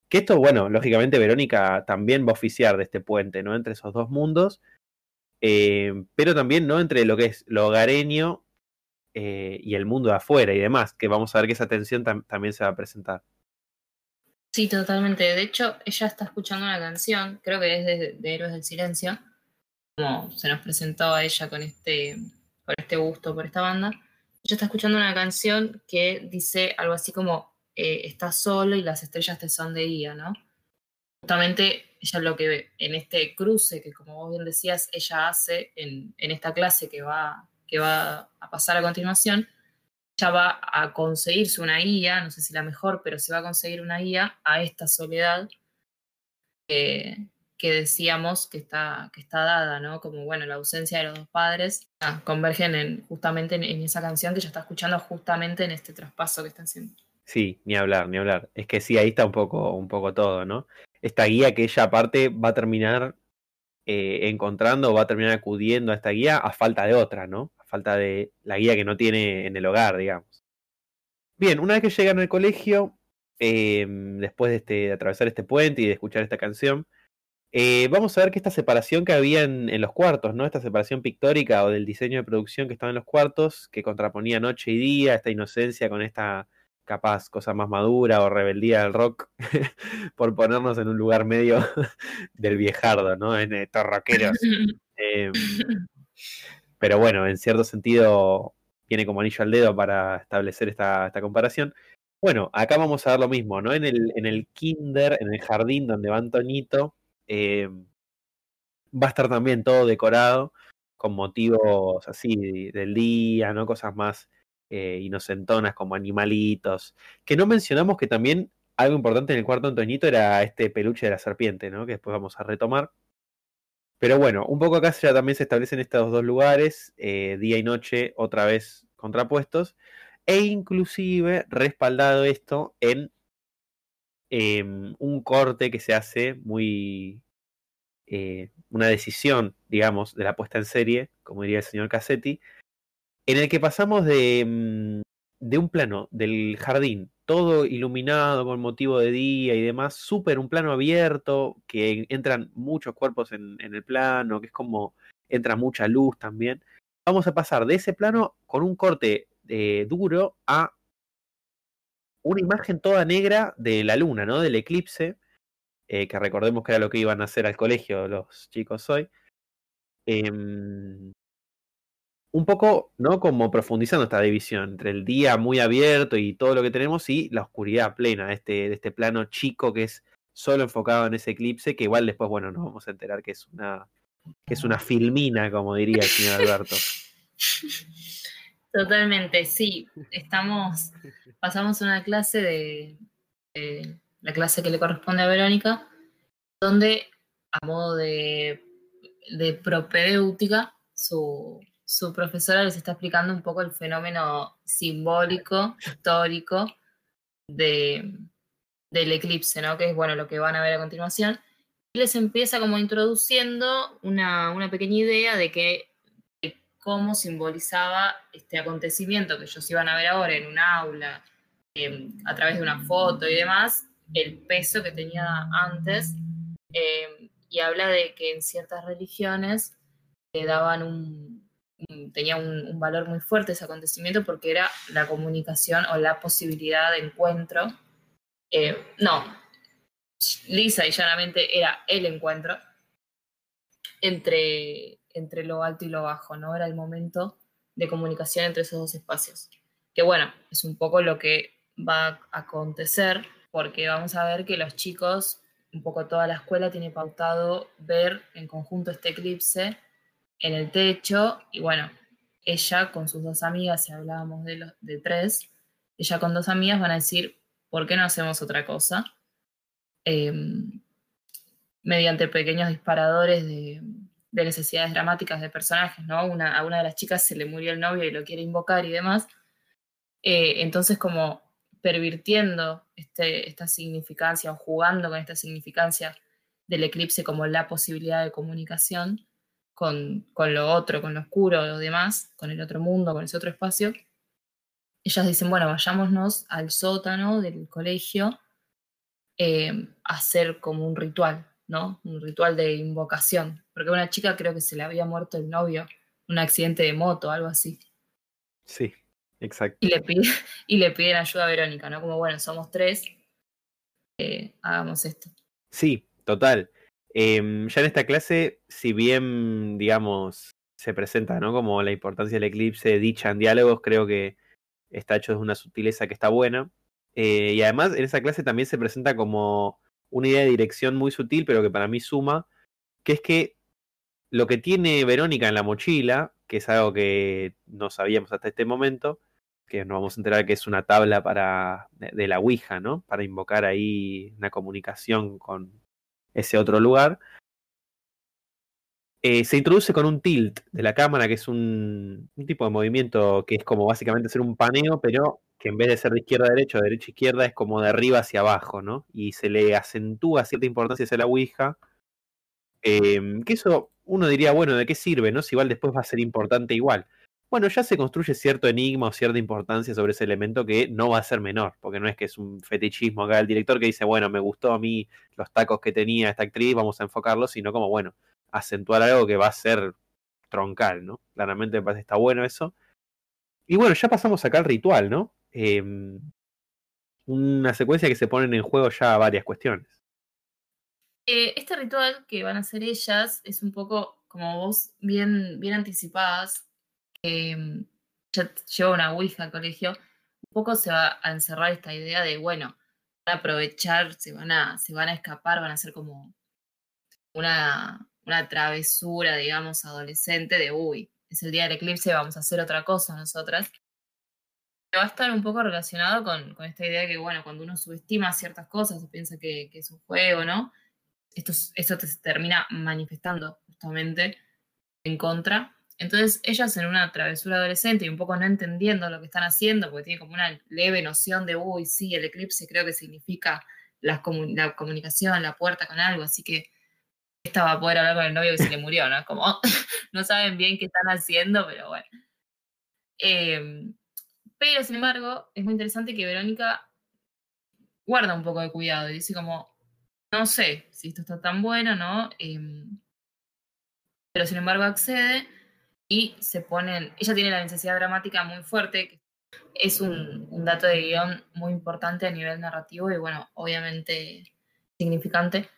Que esto, bueno, lógicamente Verónica también va a oficiar de este puente, ¿no? Entre esos dos mundos, eh, pero también, ¿no? Entre lo que es lo hogareño eh, y el mundo de afuera y demás, que vamos a ver que esa tensión también se va a presentar. Sí, totalmente. De hecho, ella está escuchando una canción, creo que es de, Héroes del Silencio, como se nos presentó a ella con este, con este gusto por esta banda. Ella está escuchando una canción que dice algo así como eh, estás solo y las estrellas te son de guía, ¿no? Justamente ella lo que ve en este cruce que, como vos bien decías, ella hace en, en esta clase que va, que va a pasar a continuación, ella va a conseguirse una guía, no sé si la mejor, pero se va a conseguir una guía a esta soledad que decíamos que está, que está dada, ¿no? Como, bueno, la ausencia de los dos padres, ah, convergen en, justamente en, esa canción que ella está escuchando justamente en este traspaso que está haciendo. Sí, ni hablar, ni hablar. Es que sí, ahí está un poco, un poco todo, ¿no? Esta guía que ella aparte va a terminar eh, encontrando va a terminar acudiendo a esta guía a falta de otra, ¿no? Falta de la guía que no tiene en el hogar, digamos. Bien, una vez que llegan al colegio, em, después de, este, de atravesar este puente y de escuchar esta canción, eh, vamos a ver que esta separación que había en, en, los cuartos, ¿no? Esta separación pictórica o del diseño de producción que estaba en los cuartos, que contraponía noche y día, esta inocencia con esta capaz cosa más madura o rebeldía del rock, por ponernos en un lugar medio del viejardo, ¿no? En estos rockeros. Em, pero bueno, en cierto sentido viene como anillo al dedo para establecer esta, esta comparación. Bueno, acá vamos a ver lo mismo, ¿no? En el, en el kinder, en el jardín donde va Antonito, em, va a estar también todo decorado con motivos así del día, ¿no? Cosas más eh, inocentonas como animalitos. Que no mencionamos que también algo importante en el cuarto Antoñito era este peluche de la serpiente, ¿no? Que después vamos a retomar. Pero bueno, un poco acá ya también se establecen estos dos lugares, eh, día y noche, otra vez contrapuestos, e inclusive respaldado esto en em, un corte que se hace muy, eh, una decisión, digamos, de la puesta en serie, como diría el señor Cassetti, en el que pasamos de, mm, de un plano del jardín, todo iluminado con motivo de día y demás, súper un plano abierto, que entran muchos cuerpos en, el plano, que es como entra mucha luz también. Vamos a pasar de ese plano con un corte eh, duro a una imagen toda negra de la luna, ¿no? Del eclipse, eh, que recordemos que era lo que iban a hacer al colegio los chicos hoy. Em, un poco, ¿no? Como profundizando esta división entre el día muy abierto y todo lo que tenemos y la oscuridad plena este, este plano chico que es solo enfocado en ese eclipse, que igual después, bueno, nos vamos a enterar que es una, que es una filmina, como diría el señor Alberto. Totalmente, sí. Estamos, pasamos una clase de, de la clase que le corresponde a Verónica, donde a modo de, de propedéutica, su, su profesora les está explicando un poco el fenómeno simbólico, histórico de, del eclipse, ¿no? Que es bueno lo que van a ver a continuación. Y les empieza como introduciendo una, una pequeña idea de que cómo simbolizaba este acontecimiento que ellos iban a ver ahora en un aula, eh, a través de una foto y demás, el peso que tenía antes. Eh, y habla de que en ciertas religiones le daban un, tenía un, valor muy fuerte ese acontecimiento porque era la comunicación o la posibilidad de encuentro. Eh, no, lisa y llanamente era el encuentro entre, entre lo alto y lo bajo, ¿no? Era el momento de comunicación entre esos dos espacios. Que bueno, es un poco lo que va a acontecer porque vamos a ver que los chicos, un poco toda la escuela tiene pautado ver en conjunto este eclipse en el techo y bueno, ella con sus dos amigas, si hablábamos de, los, de tres, ella con dos amigas van a decir, ¿por qué no hacemos otra cosa? Em, mediante pequeños disparadores de, necesidades dramáticas de personajes, ¿no? Una, a una de las chicas se le murió el novio y lo quiere invocar y demás. Eh, entonces, como pervirtiendo este, esta significancia o jugando con esta significancia del eclipse como la posibilidad de comunicación, con, lo otro, con lo oscuro, lo demás, con el otro mundo, con ese otro espacio, ellas dicen, bueno, vayámonos al sótano del colegio eh, hacer como un ritual, ¿no? Un ritual de invocación. Porque una chica creo que se le había muerto el novio, un accidente de moto, algo así. Sí, exacto. Y le, pide, y le piden ayuda a Verónica, ¿no? Como, bueno, somos tres, eh, hagamos esto. Sí, total. Em, ya en esta clase, si bien, digamos, se presenta, ¿no? Como la importancia del eclipse dicha en diálogos, creo que está hecho de una sutileza que está buena. Eh, y además en esa clase también se presenta como una idea de dirección muy sutil, pero que para mí suma, que es que lo que tiene Verónica en la mochila, que es algo que no sabíamos hasta este momento, que nos vamos a enterar que es una tabla para de, la Ouija, ¿no? Para invocar ahí una comunicación con ese otro lugar. Eh, se introduce con un tilt de la cámara, que es un, tipo de movimiento que es como básicamente hacer un paneo, pero que en vez de ser de izquierda a derecha o de derecha a izquierda es como de arriba hacia abajo, ¿no? Y se le acentúa cierta importancia hacia la Ouija. Em, que eso uno diría, bueno, ¿de qué sirve, no? Si igual después va a ser importante igual. Bueno, ya se construye cierto enigma o cierta importancia sobre ese elemento que no va a ser menor, porque no es que es un fetichismo acá del director que dice, bueno, me gustó a mí los tacos que tenía esta actriz, vamos a enfocarlo, sino como, bueno, acentuar algo que va a ser troncal, ¿no? Claramente me parece está bueno eso. Y bueno, ya pasamos acá al ritual, ¿no? Em, una secuencia que se ponen en juego ya varias cuestiones. Eh, este ritual que van a hacer ellas es un poco, como vos bien, bien anticipadas, em, ya lleva una Ouija al colegio, un poco se va a encerrar esta idea de, bueno, van a aprovechar, se van a, se van a escapar, van a hacer como una, una travesura, digamos, adolescente de, uy, es el día del eclipse, vamos a hacer otra cosa nosotras va a estar un poco relacionado con, con, esta idea de que, bueno, cuando uno subestima ciertas cosas, se piensa que, que es un juego, ¿no? Esto, esto te termina manifestando justamente en contra. Entonces, ellas en una travesura adolescente y un poco no entendiendo lo que están haciendo, porque tienen como una leve noción de, uy, sí, el eclipse creo que significa la, la comunicación, la puerta con algo, así que esta va a poder hablar con el novio que se le murió, ¿no? Como no saben bien qué están haciendo, pero bueno. Eh, pero, sin embargo, es muy interesante que Verónica guarda un poco de cuidado y dice como, no sé si esto está tan bueno, ¿no? Em, pero, sin embargo, accede y se ponen, ella tiene la necesidad dramática muy fuerte, que es un, un dato de guion muy importante a nivel narrativo y, bueno, obviamente significante,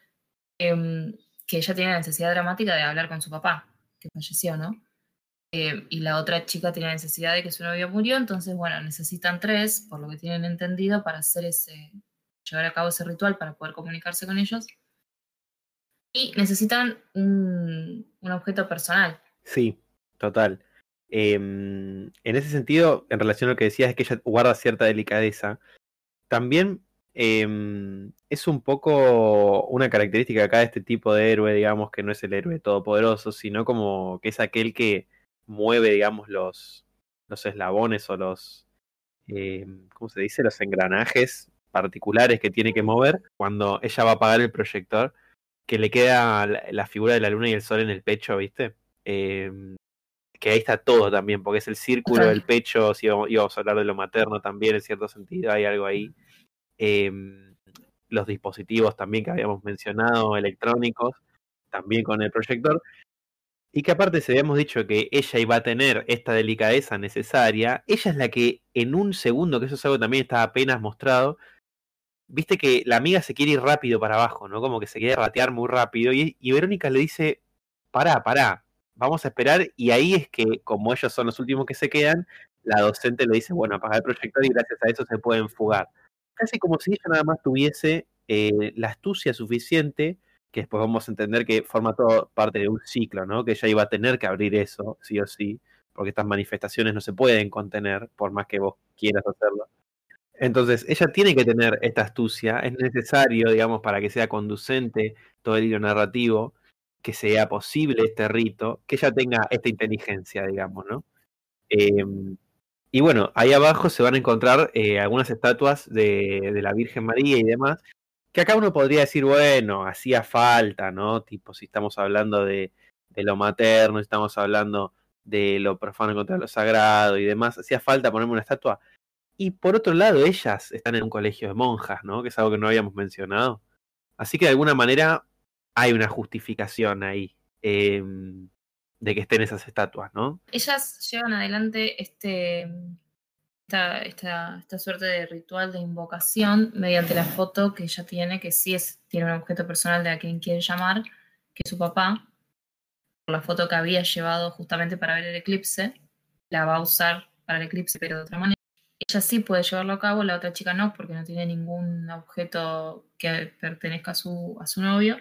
em, que ella tiene la necesidad dramática de hablar con su papá, que falleció, ¿no? Eh, y la otra chica tiene necesidad de que su novio murió, entonces, bueno, necesitan tres, por lo que tienen entendido, para hacer ese, llevar a cabo ese ritual para poder comunicarse con ellos. Y necesitan un, un objeto personal. Sí, total. Em, en ese sentido, en relación a lo que decías, es que ella guarda cierta delicadeza. También eh, es un poco una característica acá de este tipo de héroe, digamos, que no es el héroe todopoderoso, sino como que es aquel que mueve, digamos, los, los eslabones o los, eh, ¿cómo se dice? Los engranajes particulares que tiene que mover cuando ella va a apagar el proyector, que le queda la, figura de la luna y el sol en el pecho, ¿viste? Eh, que ahí está todo también, porque es el círculo del pecho, si íbamos, a hablar de lo materno también, en cierto sentido, hay algo ahí. Eh, los dispositivos también que habíamos mencionado, electrónicos, también con el proyector. Y que aparte, si habíamos dicho que ella iba a tener esta delicadeza necesaria, ella es la que en un segundo, que eso es algo que también está apenas mostrado, viste que la amiga se quiere ir rápido para abajo, ¿no? Como que se quiere ratear muy rápido. Y, y Verónica le dice, pará, pará, vamos a esperar. Y ahí es que, como ellos son los últimos que se quedan, la docente le dice, bueno, apaga el proyector y gracias a eso se pueden fugar. Casi como si ella nada más tuviese eh, la astucia suficiente que después vamos a entender que forma todo parte de un ciclo, ¿no? Que ella iba a tener que abrir eso, sí o sí, porque estas manifestaciones no se pueden contener, por más que vos quieras hacerlo. Entonces, ella tiene que tener esta astucia, es necesario, digamos, para que sea conducente todo el hilo narrativo, que sea posible este rito, que ella tenga esta inteligencia, digamos, ¿no? Eh, y bueno, ahí abajo se van a encontrar eh, algunas estatuas de, de la Virgen María y demás, que acá uno podría decir, bueno, hacía falta, ¿no? Tipo, si estamos hablando de, de lo materno, si estamos hablando de lo profano contra lo sagrado y demás, hacía falta ponerme una estatua. Y por otro lado, ellas están en un colegio de monjas, ¿no? Que es algo que no habíamos mencionado. Así que de alguna manera hay una justificación ahí em, de que estén esas estatuas, ¿no? Ellas llevan adelante este, esta, esta, suerte de ritual de invocación mediante la foto que ella tiene, que sí es, tiene un objeto personal de a quien quiere llamar, que es su papá, la foto que había llevado justamente para ver el eclipse, la va a usar para el eclipse, pero de otra manera. Ella sí puede llevarlo a cabo, la otra chica no, porque no tiene ningún objeto que pertenezca a su, a su novio.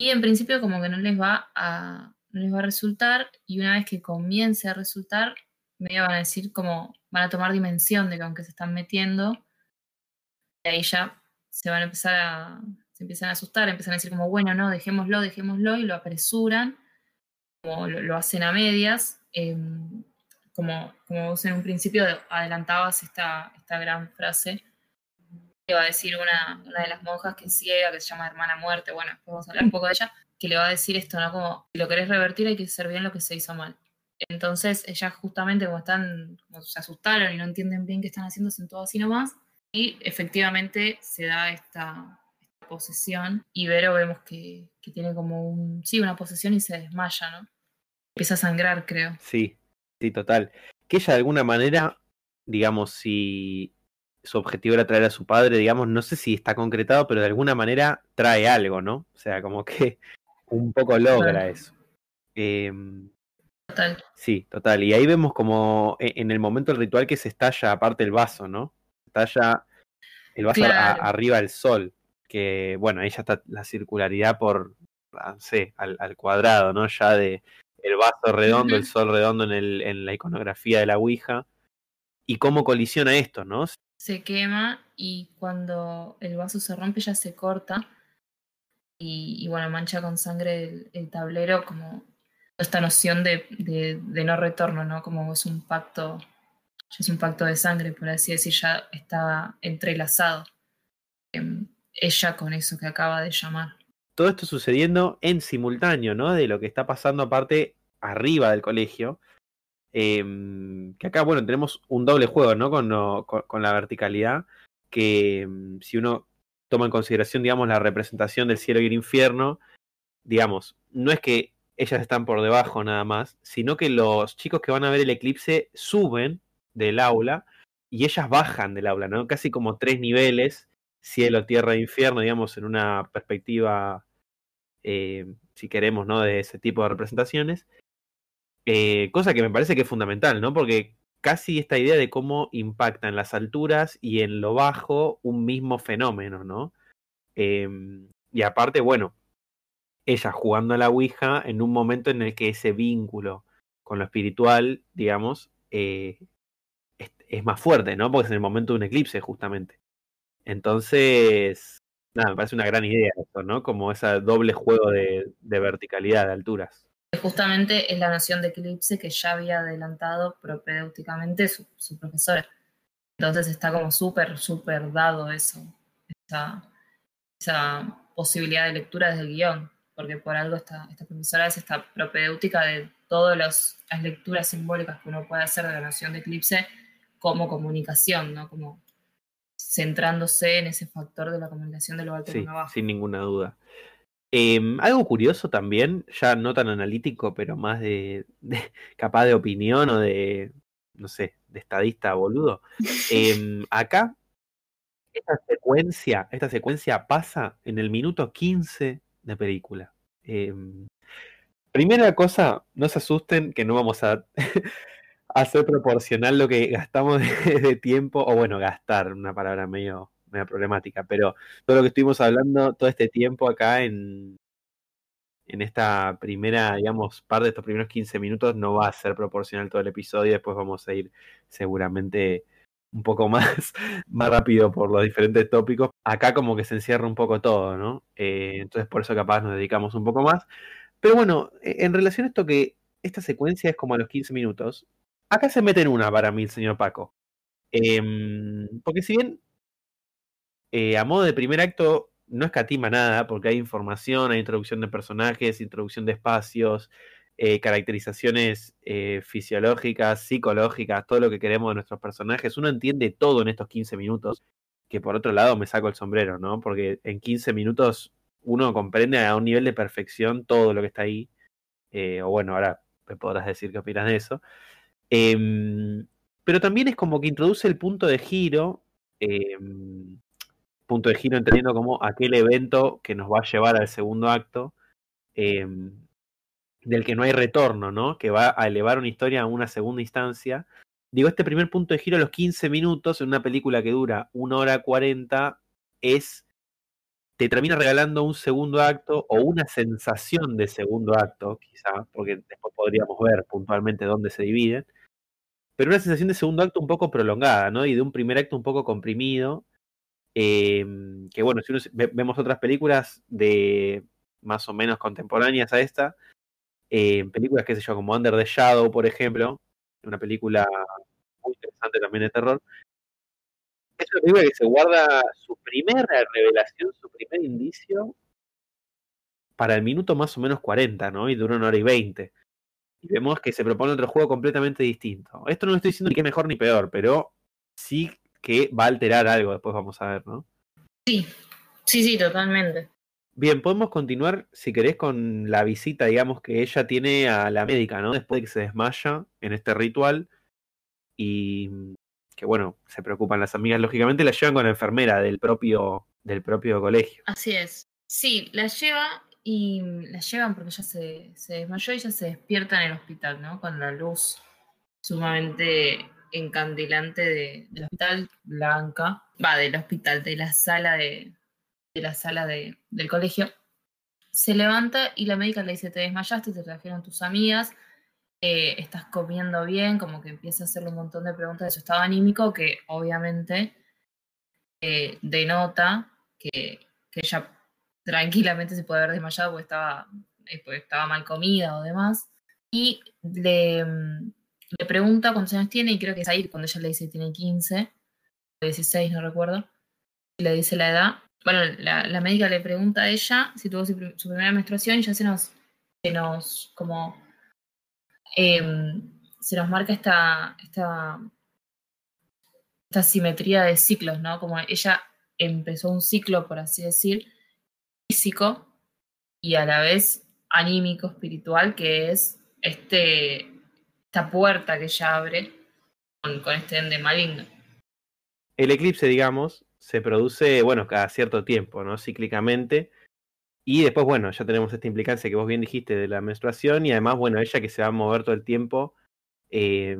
Y en principio como que no les va a, no les va a resultar, y una vez que comience a resultar, me van a decir como van a tomar dimensión de que aunque se están metiendo, y ahí ya se van a empezar a, se empiezan a asustar, empiezan a decir como, bueno, no, dejémoslo, dejémoslo, y lo apresuran, como lo, hacen a medias, em, como, como vos en un principio adelantabas esta, esta gran frase, que va a decir una, una de las monjas que es ciega, que se llama Hermana Muerte, bueno, después vamos a hablar un poco de ella, que le va a decir esto, ¿no? Como, si lo querés revertir hay que hacer bien lo que se hizo mal. Entonces, ellas justamente como están, como se asustaron y no entienden bien qué están haciendo, hacen todo así nomás. Y efectivamente se da esta, posesión y Vero vemos que, tiene como un, sí, una posesión y se desmaya, ¿no? Empieza a sangrar, creo. Sí, sí, total. Que ella de alguna manera, digamos, si su objetivo era traer a su padre, digamos, no sé si está concretado, pero de alguna manera trae algo, ¿no? O sea, como que un poco logra eso. Eh, Sí, total. Y ahí vemos como e, en el momento del ritual que se estalla aparte el vaso, ¿no? Estalla el vaso arriba del sol. Que bueno, ahí ya está la circularidad por, ah, no sé, al, cuadrado, ¿no? Ya de el vaso redondo, el sol redondo en, el, en la iconografía de la Ouija. Y cómo colisiona esto, ¿no? Se quema y cuando el vaso se rompe ya se corta. Y, bueno, mancha con sangre el tablero como esta noción de, no retorno, ¿no? Como es un pacto, es un pacto de sangre, por así decir, ya está entrelazado em, ella con eso que acaba de llamar. Todo esto sucediendo en simultáneo, ¿no? De lo que está pasando aparte arriba del colegio. Em, que acá, bueno, tenemos un doble juego, ¿no? Con, con la verticalidad, que em, si uno toma en consideración, digamos, la representación del cielo y el infierno, digamos, no es que ellas están por debajo nada más, sino que los chicos que van a ver el eclipse suben del aula y ellas bajan del aula, ¿no? Casi como tres niveles, cielo, tierra e infierno, digamos, en una perspectiva, eh, si queremos, ¿no? De ese tipo de representaciones. Eh, cosa que me parece que es fundamental, ¿no? Porque casi esta idea de cómo impacta en las alturas y en lo bajo un mismo fenómeno, ¿no? Em, y aparte, bueno, ella jugando a la Ouija en un momento en el que ese vínculo con lo espiritual, digamos, eh, es, más fuerte, ¿no? Porque es en el momento de un eclipse, justamente. Entonces, nada, me parece una gran idea esto, ¿no? Como ese doble juego de, verticalidad, de alturas. Justamente es la noción de eclipse que ya había adelantado propedéuticamente su, su profesora. Entonces está como súper, súper dado eso, esa, esa posibilidad de lectura desde el guion porque por algo esta, esta profesora es esta propedéutica de todas las lecturas simbólicas que uno puede hacer de la noción de eclipse como comunicación, ¿no? Como centrándose en ese factor de la comunicación de lo alto y lo bajo. Sin ninguna duda. Em, algo curioso también, ya no tan analítico, pero más de, capaz de opinión o de, no sé, de estadista boludo. Em, acá, esta secuencia, esta secuencia pasa en el minuto 15 de película. Em, primera cosa, no se asusten que no vamos a hacer proporcional lo que gastamos de, tiempo, o bueno, gastar, una palabra medio, medio problemática, pero todo lo que estuvimos hablando todo este tiempo acá en, en esta primera, digamos, parte de estos primeros 15 minutos no va a ser proporcional todo el episodio, después vamos a ir seguramente un poco más, más rápido por los diferentes tópicos. Acá como que se encierra un poco todo, ¿no? Eh, entonces por eso capaz nos dedicamos un poco más. Pero bueno, e, en relación a esto que esta secuencia es como a los 15 minutos, acá se mete en una para mí señor Paco. Em, porque si bien eh, a modo de primer acto no escatima nada, porque hay información, hay introducción de personajes, introducción de espacios, eh, caracterizaciones eh, fisiológicas, psicológicas, todo lo que queremos de nuestros personajes. Uno entiende todo en estos 15 minutos, que por otro lado me saco el sombrero, ¿no? Porque en 15 minutos uno comprende a un nivel de perfección todo lo que está ahí. O bueno, ahora me podrás decir qué opinas de eso. Em, pero también es como que introduce el punto de giro, em, punto de giro entendiendo como aquel evento que nos va a llevar al segundo acto, em, del que no hay retorno, ¿no? Que va a elevar una historia a una segunda instancia. Digo, este primer punto de giro a los 15 minutos en una película que dura una hora 40 es te termina regalando un segundo acto o una sensación de segundo acto, quizá, porque después podríamos ver puntualmente dónde se dividen, pero una sensación de segundo acto un poco prolongada, ¿no? Y de un primer acto un poco comprimido, em, que bueno, si uno, vemos otras películas de más o menos contemporáneas a esta, eh, películas, qué sé yo, como Under the Shadow, por ejemplo, una película muy interesante también de terror, es una película que se guarda su primera revelación, su primer indicio para el minuto más o menos 40, ¿no? Y dura una hora y 20. Y vemos que se propone otro juego completamente distinto. Esto no lo estoy diciendo ni que es mejor ni peor, pero sí que va a alterar algo, después vamos a ver, ¿no? Sí, sí, sí, totalmente. Bien, podemos continuar, si querés, con la visita, digamos, que ella tiene a la médica, ¿no? Después de que se desmaya en este ritual. Y que bueno, se preocupan las amigas, lógicamente la llevan con la enfermera del propio, del propio colegio. Así es. Sí, la lleva y la llevan porque ella se, se desmayó y ya se despierta en el hospital, ¿no? Con la luz sumamente encandilante de, del hospital blanca, va, del hospital, de la sala de, de la sala de, del colegio. Se levanta y la médica le dice, te desmayaste, te trajeron tus amigas, eh, estás comiendo bien, como que empieza a hacerle un montón de preguntas de su estado anímico, que obviamente eh, denota que, que, ella tranquilamente se puede haber desmayado porque estaba, eh, porque estaba mal comida o demás. Y le, mm, le pregunta cuántos años tiene, y creo que es ahí cuando ella le dice que tiene 15, 16, no recuerdo, y le dice la edad. Bueno, la, la médica le pregunta a ella si tuvo su, primera menstruación y ya se nos, se nos como eh, se nos marca esta, esta, esta simetría de ciclos, ¿no? Como ella empezó un ciclo, por así decir, físico y a la vez anímico, espiritual, que es este, esta puerta que ella abre con, este ende maligno. El eclipse, digamos, se produce, bueno, cada cierto tiempo, ¿no? Cíclicamente, y después, bueno, ya tenemos esta implicancia que vos bien dijiste de la menstruación y además, bueno, ella que se va a mover todo el tiempo eh,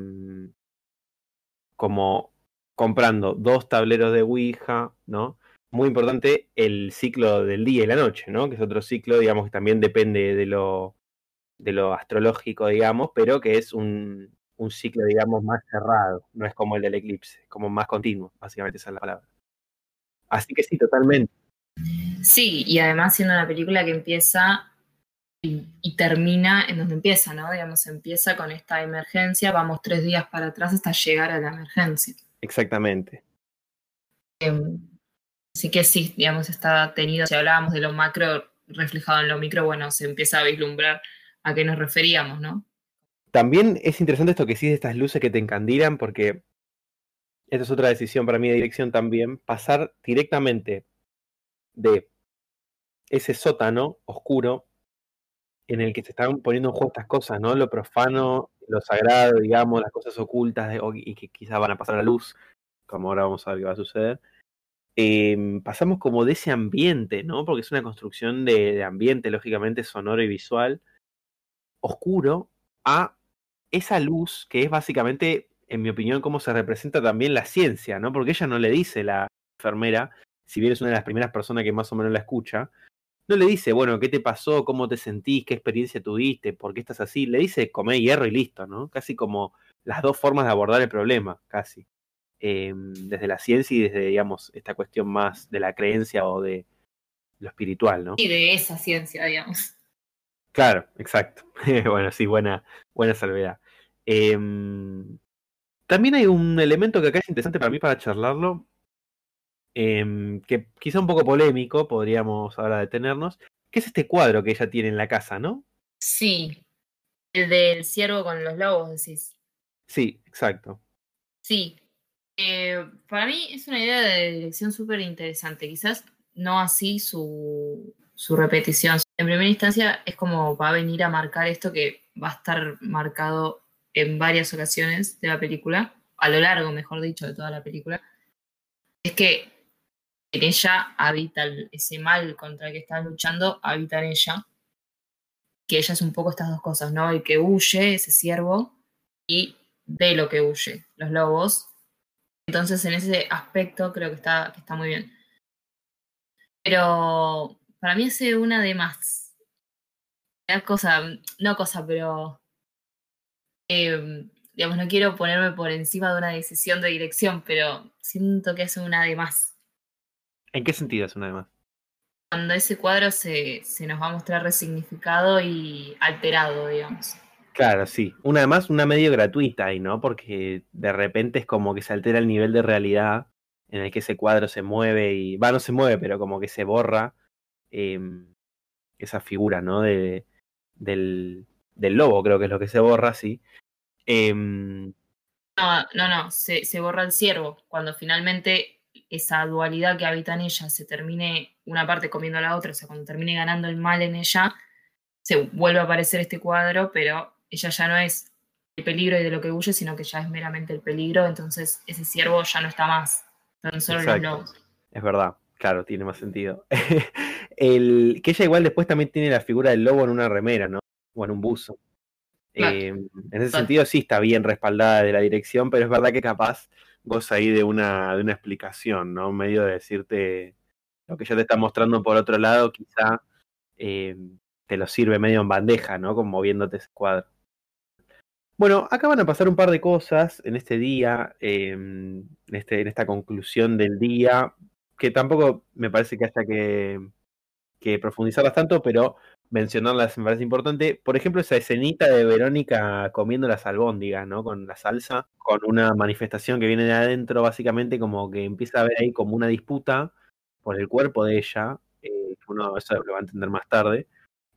como comprando dos tableros de Ouija, ¿no? Muy importante el ciclo del día y la noche, ¿no? Que es otro ciclo, digamos, que también depende de lo, de lo astrológico, digamos, pero que es un, un ciclo, digamos, más cerrado, no es como el del eclipse, como más continuo, básicamente esa es la palabra. Así que sí, totalmente. Sí, y además siendo una película que empieza y, y, termina en donde empieza, ¿no? Digamos, empieza con esta emergencia, vamos tres días para atrás hasta llegar a la emergencia. Exactamente. Eh, así que sí, digamos, está tenido, si hablábamos de lo macro reflejado en lo micro, bueno, se empieza a vislumbrar a qué nos referíamos, ¿no? También es interesante esto que sí de estas luces que te encandilan, porque esta es otra decisión para mí de dirección también, pasar directamente de ese sótano oscuro en el que se están poniendo en juego estas cosas, ¿no? Lo profano, lo sagrado, digamos, las cosas ocultas y que quizás van a pasar a la luz, como ahora vamos a ver qué va a suceder. Eh, pasamos como de ese ambiente, ¿no? Porque es una construcción de ambiente, lógicamente, sonoro y visual, oscuro, a esa luz que es básicamente, en mi opinión, cómo se representa también la ciencia, ¿no? Porque ella no le dice la enfermera, si bien es una de las primeras personas que más o menos la escucha, no le dice, bueno, ¿qué te pasó? ¿Cómo te sentís? ¿Qué experiencia tuviste? ¿Por qué estás así? Le dice, come hierro y listo, ¿no? Casi como las dos formas de abordar el problema, casi. Eh, desde la ciencia y desde, digamos, esta cuestión más de la creencia o de lo espiritual, ¿no? Y de esa ciencia, digamos. Claro, exacto. bueno, sí, buena, buena salvedad. Eh, también hay un elemento que acá es interesante para mí para charlarlo, eh, que quizá un poco polémico, podríamos ahora detenernos, que es este cuadro que ella tiene en la casa, ¿no? Sí. El del ciervo con los lobos, decís. Sí, exacto. Sí. Eh, para mí es una idea de dirección súper interesante. Quizás no así su, su repetición. En primera instancia es como va a venir a marcar esto que va a estar marcado en varias ocasiones de la película, a lo largo, mejor dicho, de toda la película. Es que en ella habita ese mal contra el que está luchando, habita en ella. Que ella es un poco estas dos cosas, ¿no? El que huye, ese ciervo, y de lo que huye, los lobos. Entonces, en ese aspecto creo que está, que está muy bien. Pero para mí hace una de más. Cosa, no cosa, pero. Eh, digamos, no quiero ponerme por encima de una decisión de dirección, pero siento que hace una de más. ¿En qué sentido es una de más? Cuando ese cuadro se, se nos va a mostrar resignificado y alterado, digamos. Claro, sí. Una más, una medio gratuita ahí, ¿no? Porque de repente es como que se altera el nivel de realidad en el que ese cuadro se mueve y. Va, no se mueve, pero como que se borra em, esa figura, ¿no? De, del, del lobo, creo que es lo que se borra, sí. Em, no, no, no, se, se borra el ciervo. Cuando finalmente esa dualidad que habita en ella se termine una parte comiendo a la otra, o sea, cuando termine ganando el mal en ella, se vuelve a aparecer este cuadro, pero ella ya no es el peligro y de lo que huye, sino que ya es meramente el peligro, entonces ese ciervo ya no está más, son solo los lobos. Es verdad, claro, tiene más sentido. el, que ella igual después también tiene la figura del lobo en una remera, ¿no? O en un buzo. Eh, en ese sentido sí está bien respaldada de la dirección, pero es verdad que capaz goza ahí de una, de una explicación, ¿no? Medio de decirte lo que ya te está mostrando por otro lado, quizá eh, te lo sirve medio en bandeja, ¿no? Como moviéndote ese cuadro. Bueno, acá van a pasar un par de cosas en este día, em, en, este, en esta conclusión del día, que tampoco me parece que haya que, que profundizarlas tanto, pero mencionarlas me parece importante. Por ejemplo, esa escenita de Verónica comiendo las albóndigas, ¿no? Con la salsa, con una manifestación que viene de adentro, básicamente como que empieza a haber ahí como una disputa por el cuerpo de ella, eh, uno eso lo va a entender más tarde.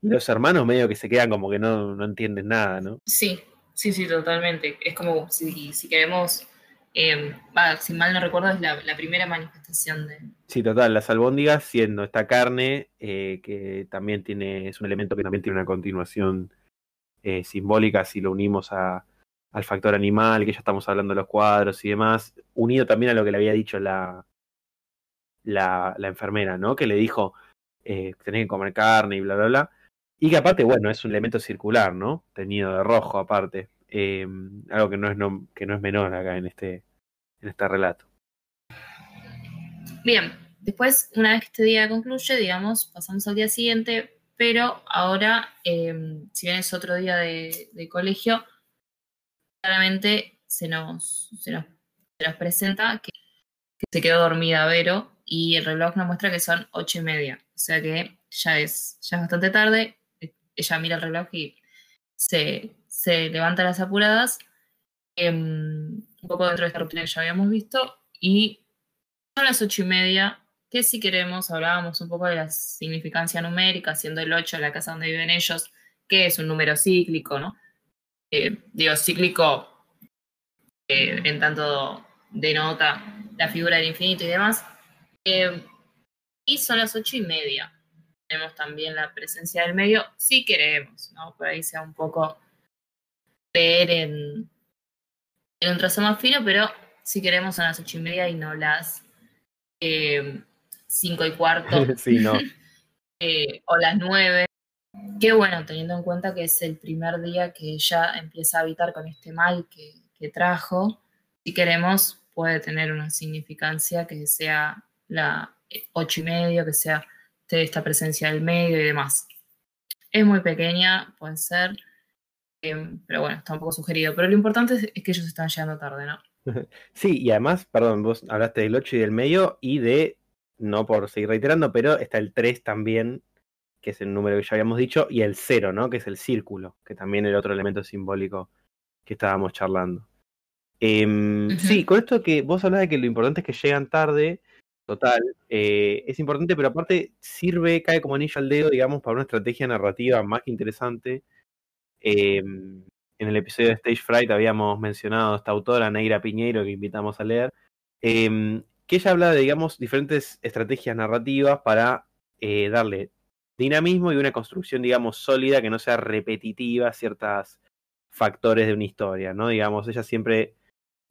Y los hermanos medio que se quedan como que no, no entienden nada, ¿no? Sí, Sí, sí, totalmente. Es como si, si queremos, eh, si mal no recuerdo, es la, primera manifestación de... Sí, total, las albóndigas siendo esta carne eh, que también tiene, es un elemento que también tiene una continuación eh, simbólica si lo unimos al factor animal, que ya estamos hablando de los cuadros y demás, unido también a lo que le había dicho la, la, la enfermera, ¿no? Que le dijo, eh, tenés que comer carne y bla, bla, bla. Y que aparte, bueno, es un elemento circular, ¿no? Teñido de rojo aparte. Eh, algo que no, es que no es menor acá en este, en este relato. Bien, después, una vez que este día concluye, digamos, pasamos al día siguiente, pero ahora, em, si bien es otro día de, colegio, claramente se nos, se nos, presenta que, que, se quedó dormida Vero y el reloj nos muestra que son ocho y media, o sea que ya es, ya es bastante tarde ella mira el reloj y se, se levanta las apuradas, em, un poco dentro de esta rutina que ya habíamos visto, y son las ocho y media, que si queremos hablábamos un poco de la significancia numérica, siendo el 8 la casa donde viven ellos, que es un número cíclico, ¿no? Eh, digo, cíclico eh, en tanto denota la figura del infinito y demás. Eh, y son las ocho y media tenemos también la presencia del medio, si queremos, ¿no? Por ahí sea un poco ver en, un trazo más fino, pero si queremos son las ocho y media y no las eh, cinco y cuarto. Eh, o las nueve. Qué bueno, teniendo en cuenta que es el primer día que ella empieza a habitar con este mal que, que trajo. Si queremos, puede tener una significancia que sea la ocho y medio, que sea esta presencia del medio y demás. Es muy pequeña, puede ser, pero bueno, está un poco sugerido. Pero lo importante es, que ellos están llegando tarde, ¿no? Sí, y además, perdón, vos hablaste del 8 y del medio y de, no por seguir reiterando, pero está el 3 también, que es el número que ya habíamos dicho, y el 0, ¿no? Que es el círculo, que también el otro elemento simbólico que estábamos charlando. Em, sí, con esto que vos hablás de que lo importante es que llegan tarde, Total, eh, es importante, pero aparte sirve, cae como anillo al dedo, digamos, para una estrategia narrativa más que interesante, Em, en el episodio de Stage Fright habíamos mencionado a esta autora, Neira Piñeiro, que invitamos a leer, em, que ella habla de, digamos, diferentes estrategias narrativas para eh, darle dinamismo y una construcción, digamos, sólida que no sea repetitiva a ciertos factores de una historia, ¿no? Digamos, ella siempre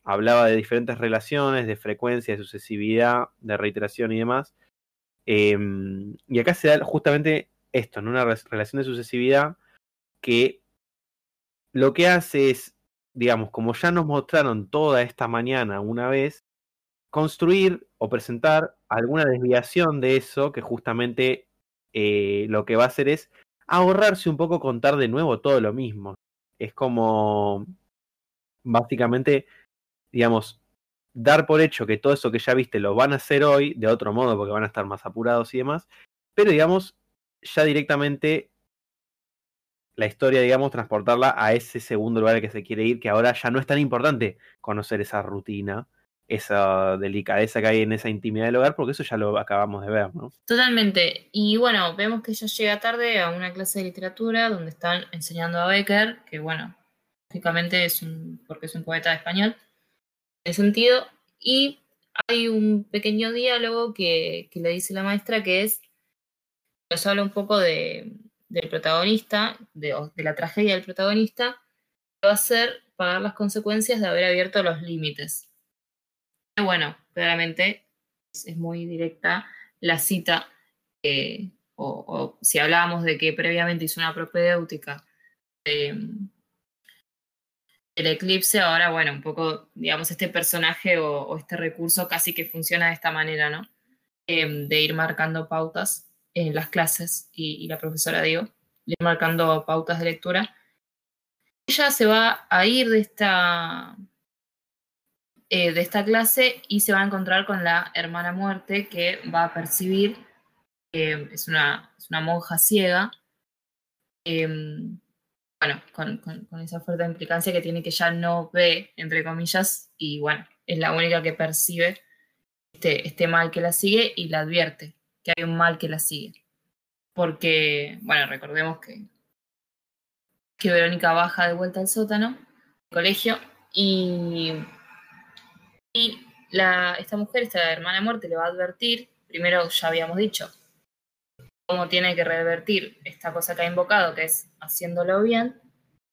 hablaba de diferentes relaciones, de frecuencia, de sucesividad, de reiteración y demás. Em, y acá se da justamente esto, en una relación de sucesividad que lo que hace es, digamos, como ya nos mostraron toda esta mañana una vez, construir o presentar alguna desviación de eso que justamente eh, lo que va a hacer es ahorrarse un poco contar de nuevo todo lo mismo. Es como, básicamente, digamos, dar por hecho que todo eso que ya viste lo van a hacer hoy de otro modo porque van a estar más apurados y demás, pero digamos, ya directamente la historia, digamos, transportarla a ese segundo lugar al que se quiere ir, que ahora ya no es tan importante conocer esa rutina, esa delicadeza que hay en esa intimidad del hogar, porque eso ya lo acabamos de ver, ¿no? Totalmente. Y bueno, vemos que ella llega tarde a una clase de literatura donde están enseñando a Becker, que bueno, lógicamente es un, porque es un poeta español, en sentido, y hay un pequeño diálogo que, que le dice la maestra que es, nos habla un poco de, del protagonista, de, de, la tragedia del protagonista, va a ser pagar las consecuencias de haber abierto los límites. Bueno, claramente es, muy directa la cita, eh, o, si hablábamos de que previamente hizo una propedéutica eh, el eclipse, ahora, bueno, un poco, digamos, este personaje o, o este recurso casi que funciona de esta manera, ¿no? Eh, de ir marcando pautas en las clases y, y la profesora, digo, ir marcando pautas de lectura. Ella se va a ir de esta, eh, de esta clase y se va a encontrar con la hermana muerte que va a percibir, eh, es, una, es, una, monja ciega, eh, bueno, con, con, con, esa fuerte implicancia que tiene que ya no ve, entre comillas, y bueno, es la única que percibe este, este mal que la sigue y la advierte que hay un mal que la sigue. Porque, bueno, recordemos que, que Verónica baja de vuelta al sótano, colegio, y, y la, esta mujer, esta hermana muerte, le va a advertir, primero ya habíamos dicho, cómo tiene que revertir esta cosa que ha invocado, que es haciéndolo bien,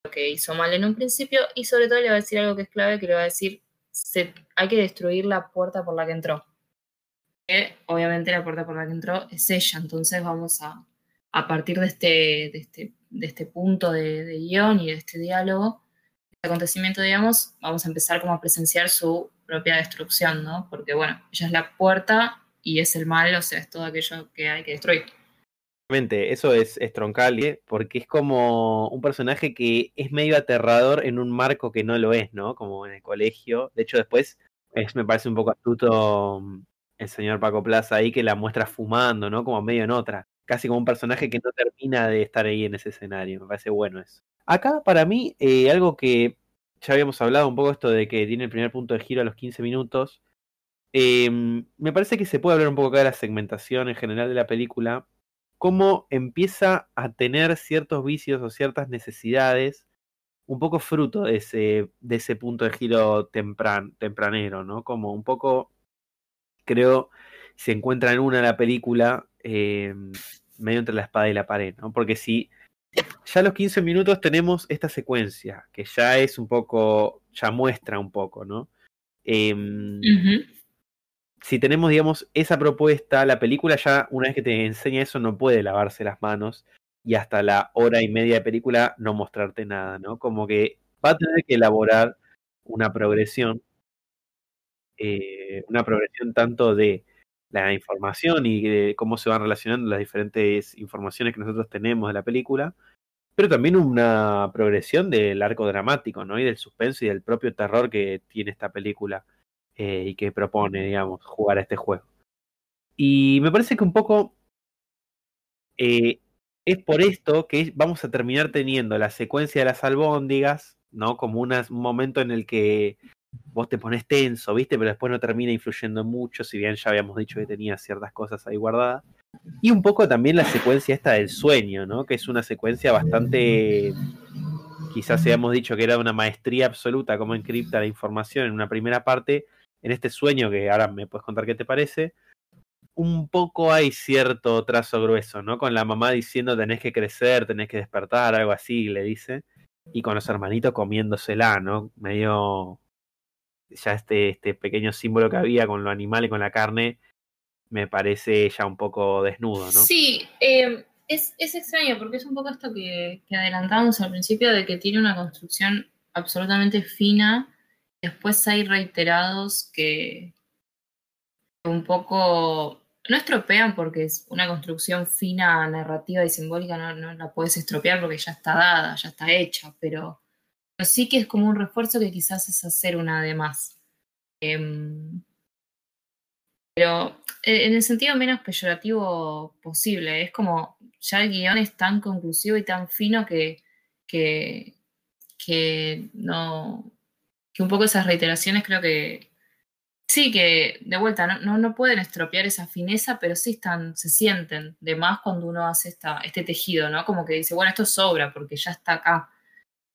lo que hizo mal en un principio, y sobre todo le va a decir algo que es clave, que le va a decir, hay que destruir la puerta por la que entró. Obviamente la puerta por la que entró es ella, entonces vamos a, a partir de este, de este, de este punto de, de guion y de este diálogo, este acontecimiento, digamos, vamos a empezar como a presenciar su propia destrucción, ¿no? Porque, bueno, ella es la puerta y es el mal, o sea, es todo aquello que hay que destruir. Eso es, es troncal, ¿eh? porque es como un personaje que es medio aterrador en un marco que no lo es, ¿no? Como en el colegio. De hecho, después es, me parece un poco astuto mm, el señor Paco Plaza ahí que la muestra fumando, ¿no? Como medio en otra. Casi como un personaje que no termina de estar ahí en ese escenario. Me parece bueno eso. Acá, para mí, eh, algo que ya habíamos hablado un poco esto de que tiene el primer punto de giro a los 15 minutos. Eh, me parece que se puede hablar un poco acá de la segmentación en general de la película cómo empieza a tener ciertos vicios o ciertas necesidades, un poco fruto de ese, de ese punto de giro tempran, tempranero, ¿no? Como un poco, creo, se encuentra en una la película eh, medio entre la espada y la pared, ¿no? Porque si ya a los 15 minutos tenemos esta secuencia, que ya es un poco, ya muestra un poco, ¿no? Eh, uh -huh si tenemos, digamos, esa propuesta, la película ya, una vez que te enseña eso, no puede lavarse las manos y hasta la hora y media de película no mostrarte nada, ¿no? Como que va a tener que elaborar una progresión, eh, una progresión tanto de la información y de cómo se van relacionando las diferentes informaciones que nosotros tenemos de la película, pero también una progresión del arco dramático, ¿no? Y del suspenso y del propio terror que tiene esta película eh, y que propone, digamos, jugar a este juego. Y me parece que un poco eh, es por esto que vamos a terminar teniendo la secuencia de las albóndigas, ¿no? Como un momento en el que vos te pones tenso, ¿viste? Pero después no termina influyendo mucho, si bien ya habíamos dicho que tenía ciertas cosas ahí guardadas. Y un poco también la secuencia esta del sueño, ¿no? Que es una secuencia bastante quizás hayamos dicho que era una maestría absoluta cómo encripta la información en una primera parte, en este sueño que ahora me puedes contar qué te parece, un poco hay cierto trazo grueso, ¿no? Con la mamá diciendo tenés que crecer, tenés que despertar, algo así, le dice, y con los hermanitos comiéndosela, ¿no? Medio ya este, este pequeño símbolo que había con lo animal y con la carne, me parece ya un poco desnudo, ¿no? Sí, eh, es, es, extraño porque es un poco esto que, que, adelantamos al principio de que tiene una construcción absolutamente fina. Después hay reiterados que un poco no estropean porque es una construcción fina, narrativa y simbólica, no, no la puedes estropear porque ya está dada, ya está hecha, pero, pero, sí que es como un refuerzo que quizás es hacer una de más. Eh, pero eh, en el sentido menos peyorativo posible. Es como ya el guion es tan conclusivo y tan fino que, que, que no. que un poco esas reiteraciones creo que. Sí, que de vuelta no, no, pueden estropear esa fineza, pero sí están, se sienten de más cuando uno hace esta, este tejido, ¿no? Como que dice, bueno, esto sobra porque ya está acá.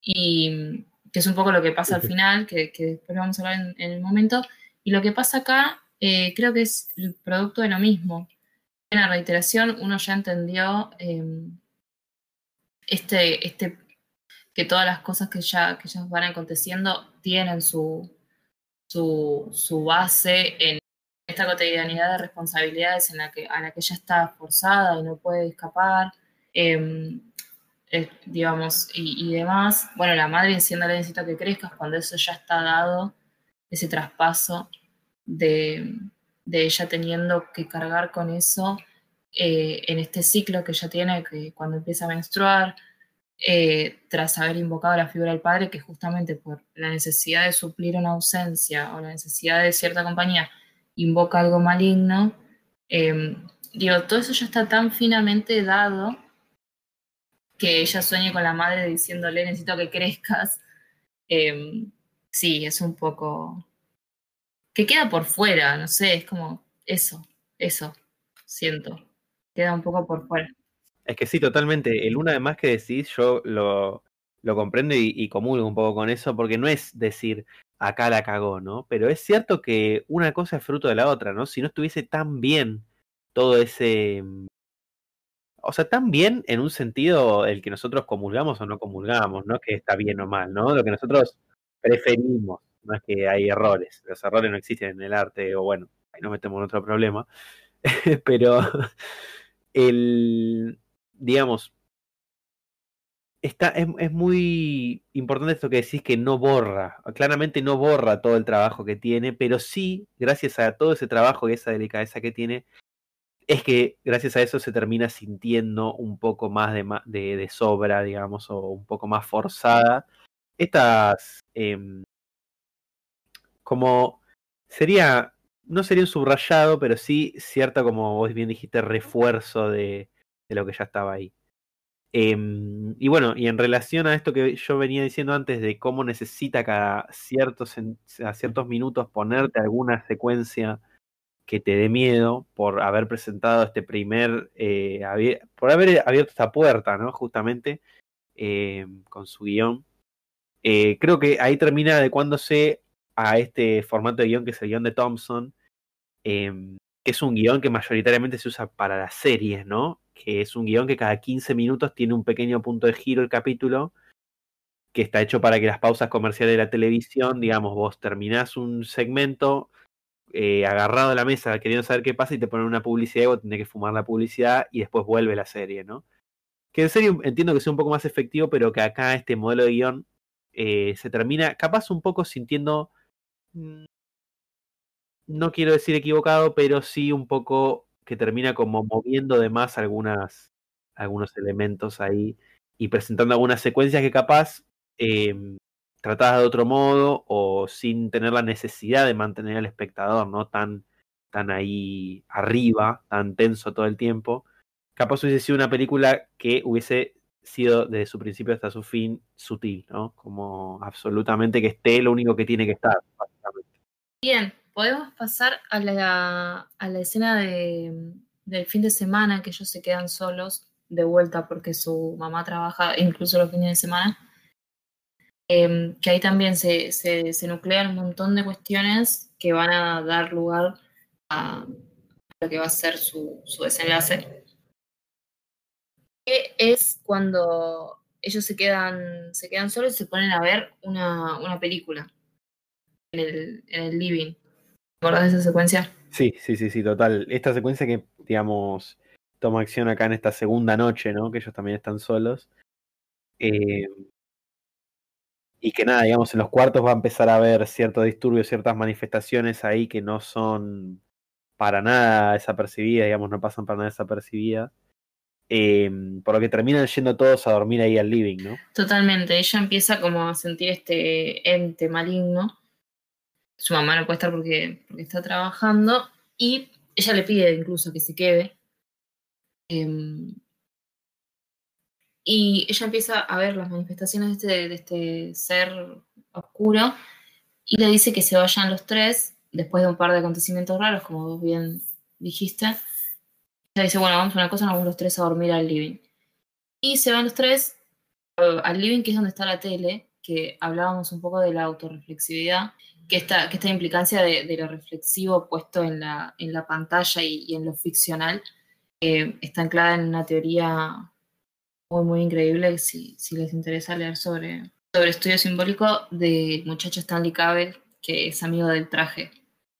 Y que es un poco lo que pasa al final, que, que después vamos a hablar en, en el momento. Y lo que pasa acá eh, creo que es el producto de lo mismo. En la reiteración uno ya entendió eh, este, este, que todas las cosas que ya, que ya van aconteciendo tienen su, su, su base en esta cotidianidad de responsabilidades en la que, a la que ella está forzada y no puede escapar, eh, eh, digamos, y, y, demás. Bueno, la madre diciéndole necesito que crezcas cuando eso ya está dado, ese traspaso de, de ella teniendo que cargar con eso eh, en este ciclo que ella tiene, que cuando empieza a menstruar, eh, tras haber invocado la figura del padre, que justamente por la necesidad de suplir una ausencia o la necesidad de cierta compañía, invoca algo maligno, eh, digo, todo eso ya está tan finamente dado que ella sueñe con la madre diciéndole, necesito que crezcas. Eh, sí, es un poco que queda por fuera, no sé, es como eso, eso, siento, queda un poco por fuera. Es que sí, totalmente. El una de más que decís, yo lo, lo comprendo y, y, comulgo un poco con eso, porque no es decir acá la cagó, ¿no? Pero es cierto que una cosa es fruto de la otra, ¿no? Si no estuviese tan bien todo ese. O sea, tan bien en un sentido el que nosotros comulgamos o no comulgamos, ¿no? Que está bien o mal, ¿no? Lo que nosotros preferimos no es que hay errores, los errores no existen en el arte, o bueno, ahí nos metemos en otro problema, pero el, digamos, está, es, es, muy importante esto que decís que no borra, claramente no borra todo el trabajo que tiene, pero sí, gracias a todo ese trabajo y esa delicadeza que tiene, es que gracias a eso se termina sintiendo un poco más de, de, sobra, digamos, o un poco más forzada. Estas eh, como sería, no sería un subrayado, pero sí cierto, como vos bien dijiste, refuerzo de, de lo que ya estaba ahí. Eh, y bueno, y en relación a esto que yo venía diciendo antes de cómo necesita cada ciertos, a ciertos minutos ponerte alguna secuencia que te dé miedo por haber presentado este primer, eh, por haber abierto esta puerta, ¿no? Justamente eh, con su guion. Eh, creo que ahí termina adecuándose a este formato de guion que es el guion de Thompson, eh, que es un guion que mayoritariamente se usa para las series, ¿no? Que es un guion que cada 15 minutos tiene un pequeño punto de giro el capítulo, que está hecho para que las pausas comerciales de la televisión, digamos, vos terminás un segmento eh, agarrado a la mesa queriendo saber qué pasa y te ponen una publicidad y vos tenés que fumar la publicidad y después vuelve la serie, ¿no? Que en serio entiendo que sea un poco más efectivo, pero que acá este modelo de guion eh, se termina capaz un poco sintiendo Mm, no quiero decir equivocado, pero sí un poco que termina como moviendo de más algunas, algunos elementos ahí y presentando algunas secuencias que capaz eh, tratadas de otro modo o sin tener la necesidad de mantener al espectador, ¿no? Tan, tan ahí arriba, tan tenso todo el tiempo. Capaz hubiese sido una película que hubiese sido desde su principio hasta su fin sutil, ¿no? Como absolutamente que esté lo único que tiene que estar. Bien, podemos pasar a la, a la escena de, del fin de semana que ellos se quedan solos de vuelta porque su mamá trabaja incluso los fines de semana. Em, que ahí también se, se, nuclean un montón de cuestiones que van a dar lugar a lo que va a ser su, desenlace. Que es cuando ellos se quedan, se quedan solos y se ponen a ver una, película en el, en el living. ¿Te acordás de esa secuencia? Sí, sí, sí, sí, total. Esta secuencia que, digamos, toma acción acá en esta segunda noche, ¿no? Que ellos también están solos. Eh, y que nada, digamos, en los cuartos va a empezar a haber cierto disturbio, ciertas manifestaciones ahí que no son para nada desapercibidas, digamos, no pasan para nada desapercibidas. Eh, por lo que terminan yendo todos a dormir ahí al living, ¿no? Totalmente, ella empieza como a sentir este ente maligno. Su mamá no puede estar porque, porque está trabajando y ella le pide incluso que se quede. Em, y ella empieza a ver las manifestaciones de este, de este ser oscuro y le dice que se vayan los tres después de un par de acontecimientos raros, como vos bien dijiste. Ella dice, bueno, vamos a una cosa, nos vamos los tres a dormir al living. Y se van los tres al living, que es donde está la tele, que hablábamos un poco de la autorreflexividad, que esta, que esta implicancia de, lo reflexivo puesto en la, en la pantalla y, en lo ficcional eh, está anclada en una teoría muy, muy increíble si, si les interesa leer sobre, sobre estudio simbólico de muchacho Stanley Cavell, que es amigo del traje.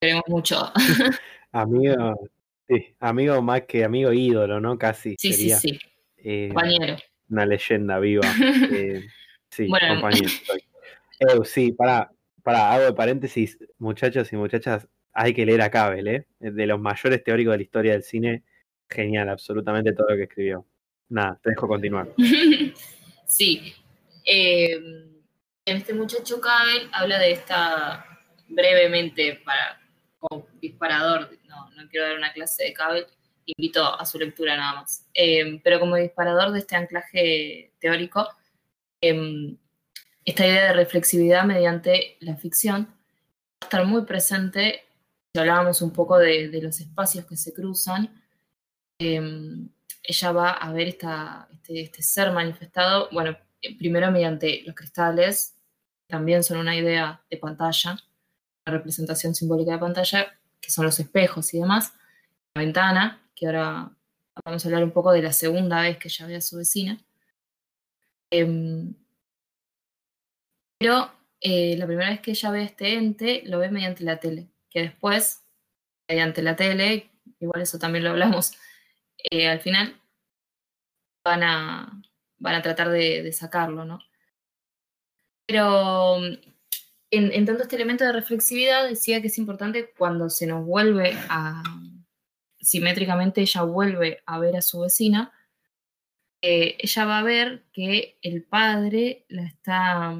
Queremos mucho. amigo, sí, amigo más que amigo ídolo, ¿no? Casi. Sí, sí, sí. Eh, compañero. Una leyenda viva. Eh, sí, compañero. sí, para, para, hago de paréntesis, muchachos y muchachas, hay que leer a Cavell, ¿eh? De los mayores teóricos de la historia del cine. Genial, absolutamente todo lo que escribió. Nada, te dejo continuar. sí. Eh, este muchacho Cabel habla de esta brevemente para como disparador, no, no quiero dar una clase de Cabel, invito a su lectura nada más. Eh, pero como disparador de este anclaje teórico, em, esta idea de reflexividad mediante la ficción va a estar muy presente, si hablábamos un poco de, de los espacios que se cruzan, em, ella va a ver este, este, ser manifestado, bueno, primero mediante los cristales, también son una idea de pantalla, la representación simbólica de pantalla, que son los espejos y demás, la ventana, que ahora vamos a hablar un poco de la segunda vez que ella ve a su vecina. Em, pero eh, la primera vez que ella ve este ente lo ve mediante la tele, que después, mediante la tele, igual eso también lo hablamos eh, al final van a, van a tratar de, sacarlo, ¿no? Pero en, tanto este elemento de reflexividad decía que es importante cuando se nos vuelve a, simétricamente ella vuelve a ver a su vecina, eh, ella va a ver que el padre la está,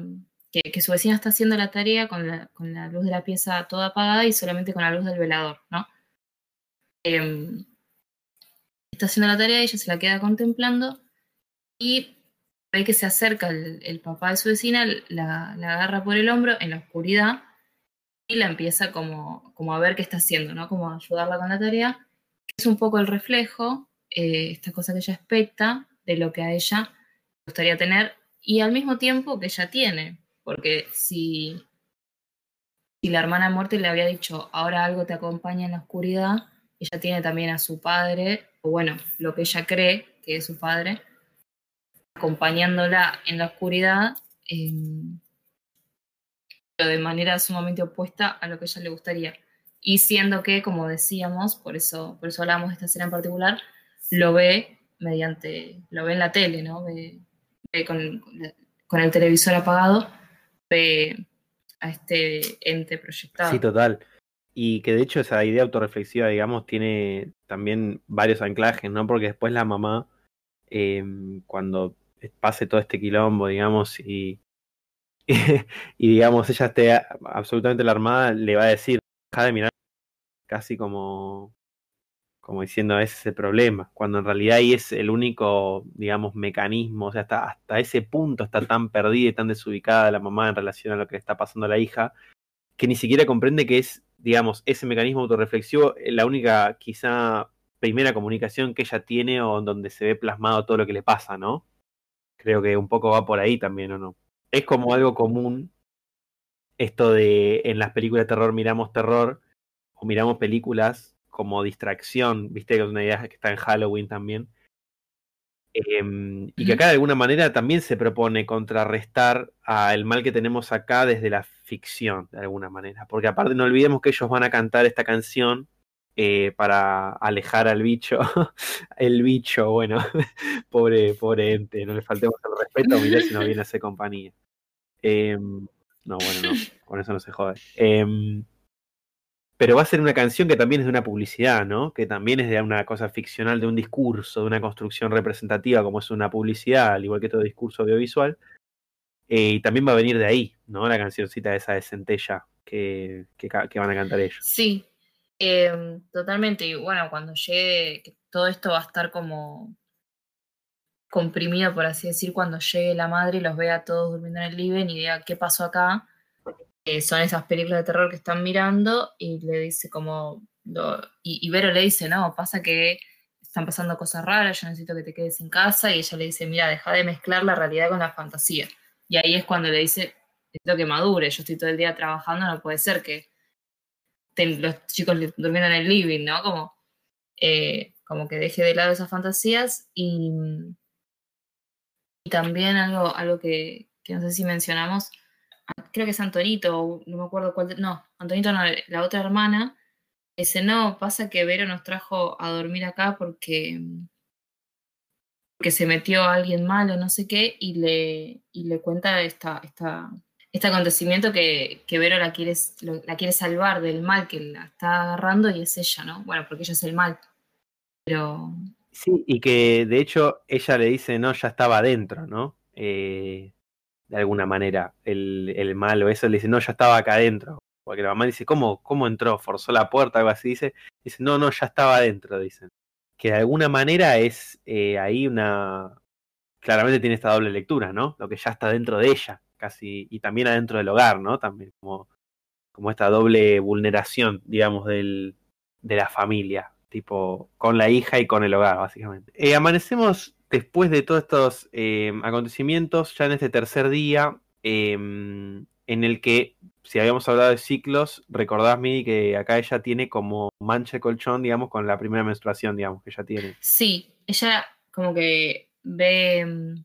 que, su vecina está haciendo la tarea con la, con la, luz de la pieza toda apagada y solamente con la luz del velador, ¿no? Em, está haciendo la tarea, ella se la queda contemplando y ve que se acerca el, papá de su vecina, la, agarra por el hombro en la oscuridad y la empieza como, como a ver qué está haciendo, ¿no? Como a ayudarla con la tarea, que es un poco el reflejo, eh, esta cosa que ella expecta de lo que a ella gustaría tener y al mismo tiempo que ella tiene, porque si, si la hermana muerte le había dicho, ahora algo te acompaña en la oscuridad, ella tiene también a su padre bueno, lo que ella cree que es su padre, acompañándola en la oscuridad, em, pero de manera sumamente opuesta a lo que ella le gustaría. Y siendo que, como decíamos, por eso, por eso hablamos de esta escena en particular, lo ve mediante, lo ve en la tele, ¿no? Ve, con, con, el televisor apagado, ve a este ente proyectado. Sí, total y que de hecho esa idea autorreflexiva, digamos, tiene también varios anclajes, ¿no? Porque después la mamá, em, cuando pase todo este quilombo, digamos, y, y digamos, ella esté absolutamente alarmada, le va a decir, deja de mirar casi como, como diciendo, ese es el problema, cuando en realidad ahí es el único, digamos, mecanismo, o sea, hasta, hasta ese punto está tan perdida y tan desubicada la mamá en relación a lo que le está pasando a la hija, que ni siquiera comprende que es digamos, ese mecanismo autorreflexivo, eh, la única quizá primera comunicación que ella tiene o donde se ve plasmado todo lo que le pasa, ¿no? Creo que un poco va por ahí también, ¿o no? es como algo común esto de en las películas de terror miramos terror o miramos películas como distracción, viste que es una idea que está en Halloween también. Em, y que acá de alguna manera también se propone contrarrestar al mal que tenemos acá desde la ficción, de alguna manera. Porque aparte no olvidemos que ellos van a cantar esta canción eh, para alejar al bicho. el bicho, bueno, pobre, pobre ente, no le faltemos el respeto, mirá si no viene a hacer compañía. Em, no, bueno, no, con eso no se jode. Pero va a ser una canción que también es de una publicidad, ¿no? Que también es de una cosa ficcional, de un discurso, de una construcción representativa, como es una publicidad, al igual que todo discurso audiovisual. Eh, y también va a venir de ahí, ¿no? La cancioncita esa de Centella que, que, van a cantar ellos. Sí, em, totalmente. Y bueno, cuando llegue, todo esto va a estar como comprimido, por así decir, cuando llegue la madre y los vea todos durmiendo en el living y diga qué pasó acá son esas películas de terror que están mirando y le dice como, y, Vero le dice, no, pasa que están pasando cosas raras, yo necesito que te quedes en casa y ella le dice, mira, deja de mezclar la realidad con la fantasía. Y ahí es cuando le dice, necesito que madure, yo estoy todo el día trabajando, no puede ser que los chicos durmieran en el living, ¿no? Como, eh, como que deje de lado esas fantasías y, y también algo, algo que, que no sé si mencionamos, creo que es Antonito, no me acuerdo cuál, no, Antonito no, la otra hermana, dice, no, pasa que Vero nos trajo a dormir acá porque, porque se metió alguien malo, no sé qué, y le, y le cuenta esta, esta, este acontecimiento que, que Vero la quiere, la quiere salvar del mal que la está agarrando y es ella, ¿no? Bueno, porque ella es el mal. Pero... Sí, y que de hecho ella le dice, no, ya estaba adentro, ¿no? Eh, de alguna manera, el, el malo, eso le dice, no, ya estaba acá adentro. Porque la mamá dice, ¿cómo, cómo entró? ¿Forzó la puerta? Algo así, dice. Dice, no, no, ya estaba adentro, dicen. Que de alguna manera es eh, ahí una... Claramente tiene esta doble lectura, ¿no? Lo que ya está dentro de ella, casi, y también adentro del hogar, ¿no? También como, como esta doble vulneración, digamos, del, de la familia, tipo, con la hija y con el hogar, básicamente. Eh, amanecemos después de todos estos eh, acontecimientos, ya en este tercer día, em, en el que, si habíamos hablado de ciclos, recordás, Midi, que acá ella tiene como mancha de colchón, digamos, con la primera menstruación, digamos, que ella tiene. Sí, ella como que ve, em,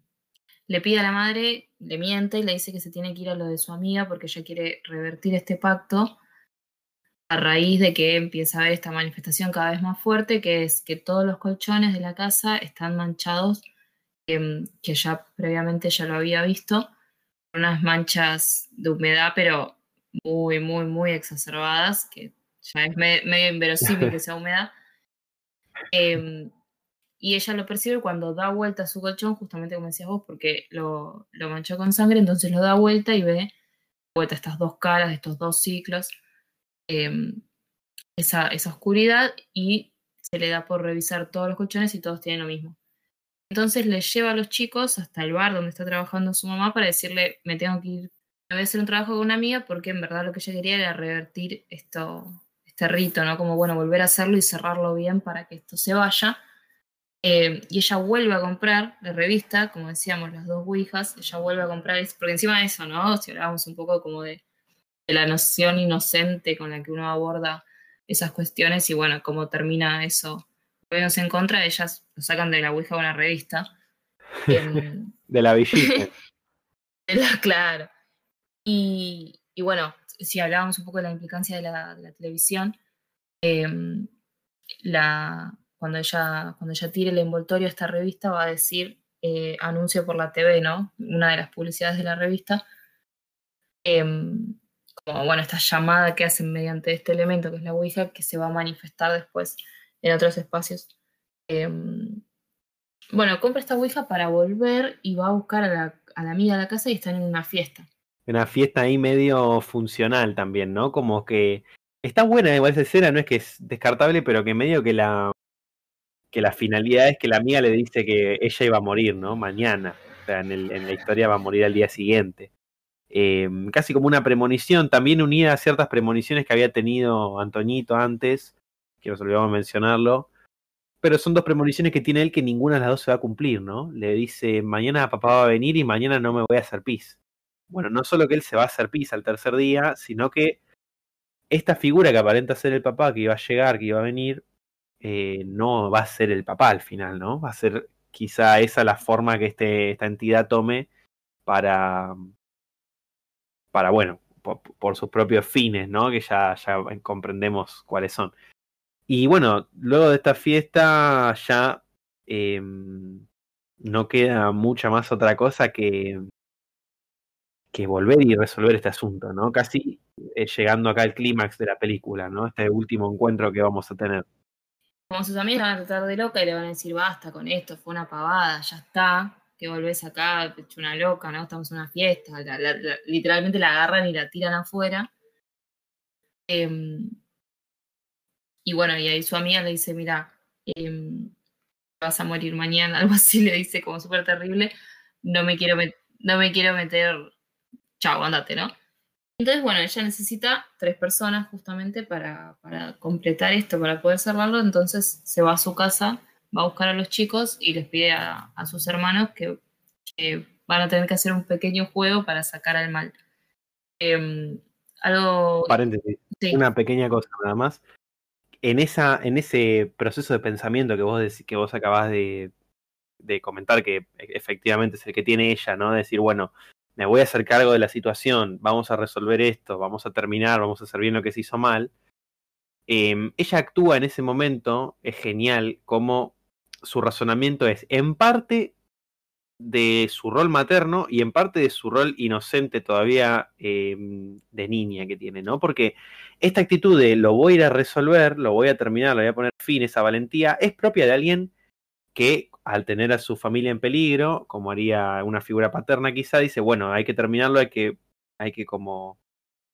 le pide a la madre, le miente y le dice que se tiene que ir a lo de su amiga porque ella quiere revertir este pacto a raíz de que empieza a haber esta manifestación cada vez más fuerte, que es que todos los colchones de la casa están manchados, que ya previamente ya lo había visto, unas manchas de humedad, pero muy, muy, muy exacerbadas, que ya es medio inverosímil que sea humedad. Em, y ella lo percibe cuando da vuelta a su colchón, justamente como decías vos, porque lo, lo manchó con sangre, entonces lo da vuelta y ve vuelta estas dos caras, estos dos ciclos Em, esa, oscuridad y se le da por revisar todos los colchones y todos tienen lo mismo. Entonces le lleva a los chicos hasta el bar donde está trabajando su mamá para decirle, me tengo que ir, me voy a hacer un trabajo con una amiga porque en verdad lo que ella quería era revertir esto, este rito, ¿no? Como, bueno, volver a hacerlo y cerrarlo bien para que esto se vaya. Em, y ella vuelve a comprar la revista, como decíamos, las dos Ouijas, ella vuelve a comprar, porque encima de eso, ¿no? Si hablábamos un poco como de la noción inocente con la que uno aborda esas cuestiones y bueno, cómo termina eso. Vemos en contra, ellas lo sacan de la Ouija una revista. de la visita. claro. Y, bueno, si hablábamos un poco de la implicancia de la, televisión, em, la, cuando, ella, cuando ella tire el envoltorio a esta revista va a decir eh, anuncio por la TV, ¿no? Una de las publicidades de la revista. Em, como, bueno, esta llamada que hacen mediante este elemento que es la Ouija, que se va a manifestar después en otros espacios. Em, bueno, compra esta Ouija para volver y va a buscar a la, amiga de la casa y están en una fiesta. Una fiesta ahí medio funcional también, ¿no? Como que está buena igual esa escena, no es que es descartable, pero que medio que la que la finalidad es que la amiga le dice que ella iba a morir, ¿no? Mañana. O sea, en, en la historia va a morir al día siguiente. Em, casi como una premonición, también unida a ciertas premoniciones que había tenido Antoñito antes, que nos olvidamos mencionarlo, pero son dos premoniciones que tiene él que ninguna de las dos se va a cumplir, ¿no? Le dice, mañana papá va a venir y mañana no me voy a hacer pis. bueno, no solo que él se va a hacer pis al tercer día, sino que esta figura que aparenta ser el papá, que iba a llegar, que iba a venir, eh, no va a ser el papá al final, ¿no? Va a ser quizá esa la forma que este, esta entidad tome para, para bueno, por, sus propios fines, ¿no? Que ya, ya comprendemos cuáles son. Y bueno, luego de esta fiesta ya em, no queda mucha más otra cosa que, que volver y resolver este asunto, ¿no? Casi eh, llegando acá al clímax de la película, ¿no? Este último encuentro que vamos a tener. Como sus amigas van a tratar de loca y le van a decir, basta con esto, fue una pavada, ya está, que volvés acá, te una loca, ¿no? Estamos en una fiesta, literalmente la agarran y la tiran afuera. Em, y bueno, y ahí su amiga le dice, mira, em, vas a morir mañana, algo así le dice como súper terrible, no me quiero, no me quiero meter, chao, andate, ¿no? Entonces, bueno, ella necesita tres personas justamente para, para, completar esto, para poder cerrarlo. Entonces se va a su casa, va a buscar a los chicos y les pide a, sus hermanos que, van a tener que hacer un pequeño juego para sacar al mal. Em, algo. Paréntesis. Una pequeña cosa nada más. En, esa, en ese proceso de pensamiento que vos, que vos acabás de, de comentar, que efectivamente es el que tiene ella, ¿no? De decir, bueno, me voy a hacer cargo de la situación, vamos a resolver esto, vamos a terminar, vamos a hacer bien lo que se hizo mal. Em, ella actúa en ese momento, es genial, como su razonamiento es en parte de su rol materno y en parte de su rol inocente todavía em, de niña que tiene, ¿no? Porque esta actitud de lo voy a ir a resolver, lo voy a terminar, lo voy a poner fin, esa valentía, es propia de alguien que al tener a su familia en peligro, como haría una figura paterna quizá, dice, bueno, hay que terminarlo, hay que, hay que como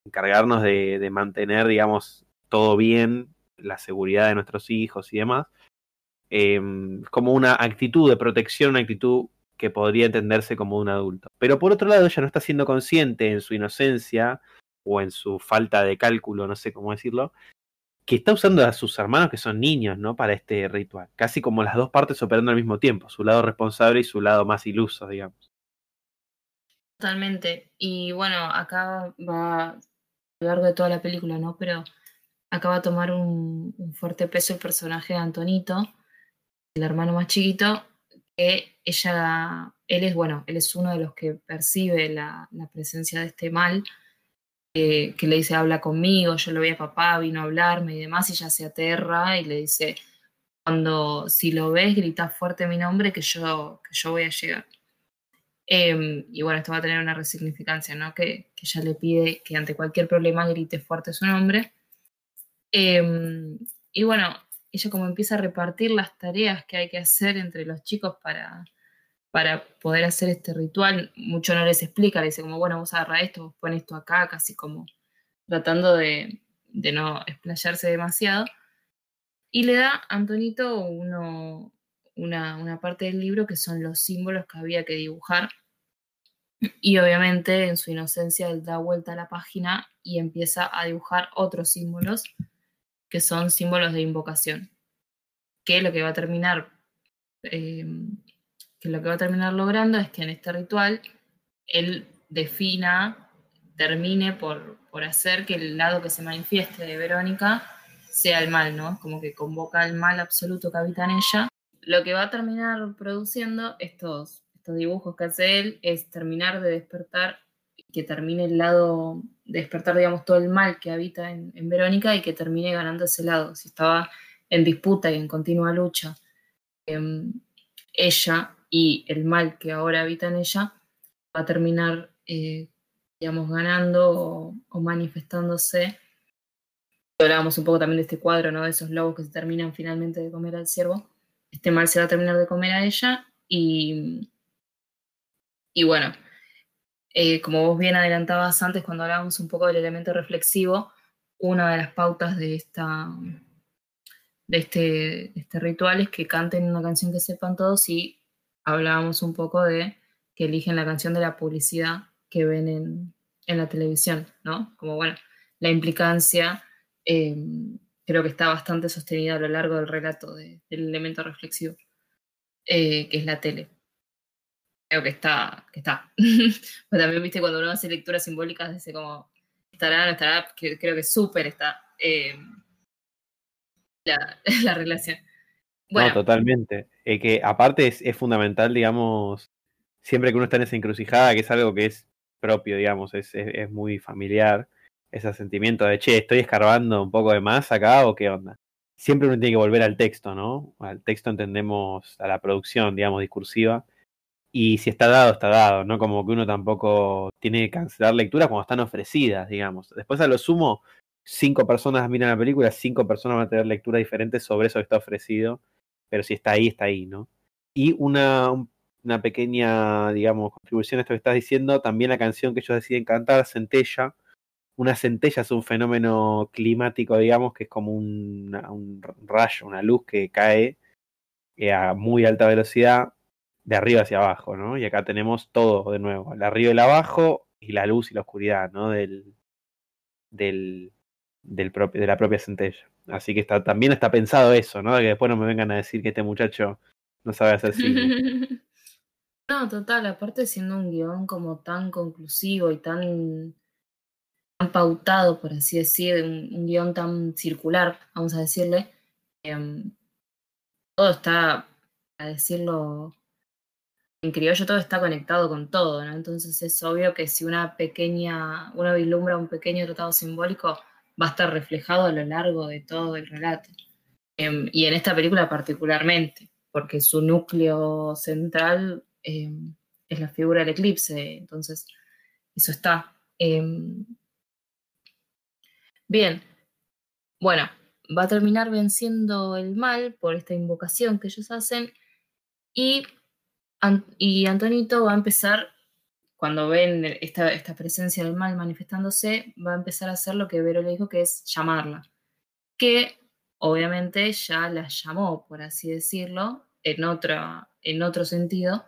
encargarnos de, mantener, digamos, todo bien, la seguridad de nuestros hijos y demás, em, como una actitud de protección, una actitud que podría entenderse como un adulto. Pero por otro lado, ella no está siendo consciente en su inocencia o en su falta de cálculo, no sé cómo decirlo, que está usando a sus hermanos que son niños, ¿no? Para este ritual. Casi como las dos partes operando al mismo tiempo, su lado responsable y su lado más iluso, digamos. Totalmente. Y bueno, acá va a lo largo de toda la película, ¿no? Pero acá va a tomar un, fuerte peso el personaje de Antonito, el hermano más chiquito, que ella, él es, bueno, él es uno de los que percibe la, la presencia de este mal que le dice, habla conmigo, yo lo vi a papá, vino a hablarme y demás, y ella se aterra y le dice, cuando si lo ves, grita fuerte mi nombre que yo, que yo voy a llegar. Em, y bueno, esto va a tener una resignificancia, ¿no? Que, que, ella le pide que ante cualquier problema grite fuerte su nombre. Em, y bueno, ella como empieza a repartir las tareas que hay que hacer entre los chicos para, para poder hacer este ritual. Mucho no les explica, le dice como, bueno, vos agarra esto, vos pon esto acá, casi como tratando de, no explayarse demasiado. Y le da a Antonito uno, una, una parte del libro que son los símbolos que había que dibujar. Y obviamente en su inocencia él da vuelta a la página y empieza a dibujar otros símbolos que son símbolos de invocación. Que lo que va a terminar eh, que lo que va a terminar logrando es que en este ritual él defina, termine por, por hacer que el lado que se manifieste de Verónica sea el mal, ¿no? Como que convoca el mal absoluto que habita en ella. Lo que va a terminar produciendo estos, estos dibujos que hace él es terminar de despertar, que termine el lado, despertar, digamos, todo el mal que habita en, Verónica y que termine ganando ese lado. Si estaba en disputa y en continua lucha, em, ella y el mal que ahora habita en ella va a terminar, eh, digamos, ganando o, manifestándose. Hablábamos un poco también de este cuadro, ¿no? De esos lobos que se terminan finalmente de comer al ciervo. Este mal se va a terminar de comer a ella y, y bueno, eh, como vos bien adelantabas antes cuando hablábamos un poco del elemento reflexivo, una de las pautas de esta de este, este ritual es que canten una canción que sepan todos y hablábamos un poco de que eligen la canción de la publicidad que ven en, la televisión, ¿no? Como bueno, la implicancia em, creo que está bastante sostenida a lo largo del relato del elemento reflexivo, eh, que es la tele. Creo que está, que está. Pero también, viste, cuando uno hace lecturas simbólicas, dice como, estará, no estará, que creo que súper está eh, la, la, relación. Bueno. No, totalmente. Eh, que aparte es, es, fundamental, digamos, siempre que uno está en esa encrucijada, que es algo que es propio, digamos, es, es, es muy familiar, ese sentimiento de, che, estoy escarbando un poco de más acá o qué onda. Siempre uno tiene que volver al texto, ¿no? Al texto entendemos a la producción, digamos, discursiva y si está dado, está dado, ¿no? Como que uno tampoco tiene que cancelar lecturas cuando están ofrecidas, digamos. Después a lo sumo, cinco personas miran la película, cinco personas van a tener lecturas diferentes sobre eso que está ofrecido, pero si está ahí, está ahí, ¿no? Y una, una pequeña, digamos, contribución a esto que estás diciendo, también la canción que ellos deciden cantar, Centella, una centella es un fenómeno climático, digamos, que es como un, un rayo, una luz que cae eh, a muy alta velocidad de arriba hacia abajo, ¿no? Y acá tenemos todo de nuevo, el arriba y el abajo y la luz y la oscuridad, ¿no? Del, del, del propio, de la propia centella. Así que está, también está pensado eso, ¿no? De que después no me vengan a decir que este muchacho no sabe hacer cine. No, total, aparte siendo un guion como tan conclusivo y tan, tan pautado, por así decir, un, un guion tan circular, vamos a decirle, eh, todo está, a decirlo en criollo todo está conectado con todo, ¿no? Entonces es obvio que si una pequeña, una vislumbra un pequeño tratado simbólico, va a estar reflejado a lo largo de todo el relato. Eh, y en esta película particularmente, porque su núcleo central eh, es la figura del eclipse, entonces eso está. Eh, bien, bueno, va a terminar venciendo el mal por esta invocación que ellos hacen y y Antonito va a empezar, cuando ven esta, esta, presencia del mal manifestándose, va a empezar a hacer lo que Vero le dijo, que es llamarla. Que obviamente ya la llamó, por así decirlo, en, otra, en otro sentido,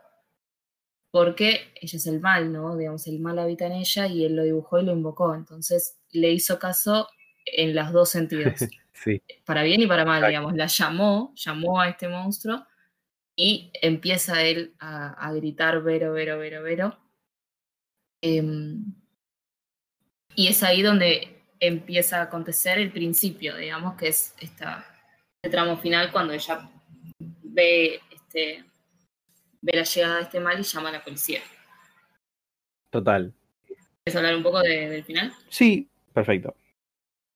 porque ella es el mal, ¿no? Digamos, el mal habita en ella y él lo dibujó y lo invocó. Entonces le hizo caso en los dos sentidos. sí. Para bien y para mal, digamos. La llamó, llamó a este monstruo y empieza él a, gritar Vero, Vero, Vero, Vero. Em, y es ahí donde empieza a acontecer el principio, digamos, que es esta, este tramo final cuando ella ve, este, ve la llegada de este mal y llama a la policía. Total. ¿Quieres hablar un poco del final? Sí, perfecto.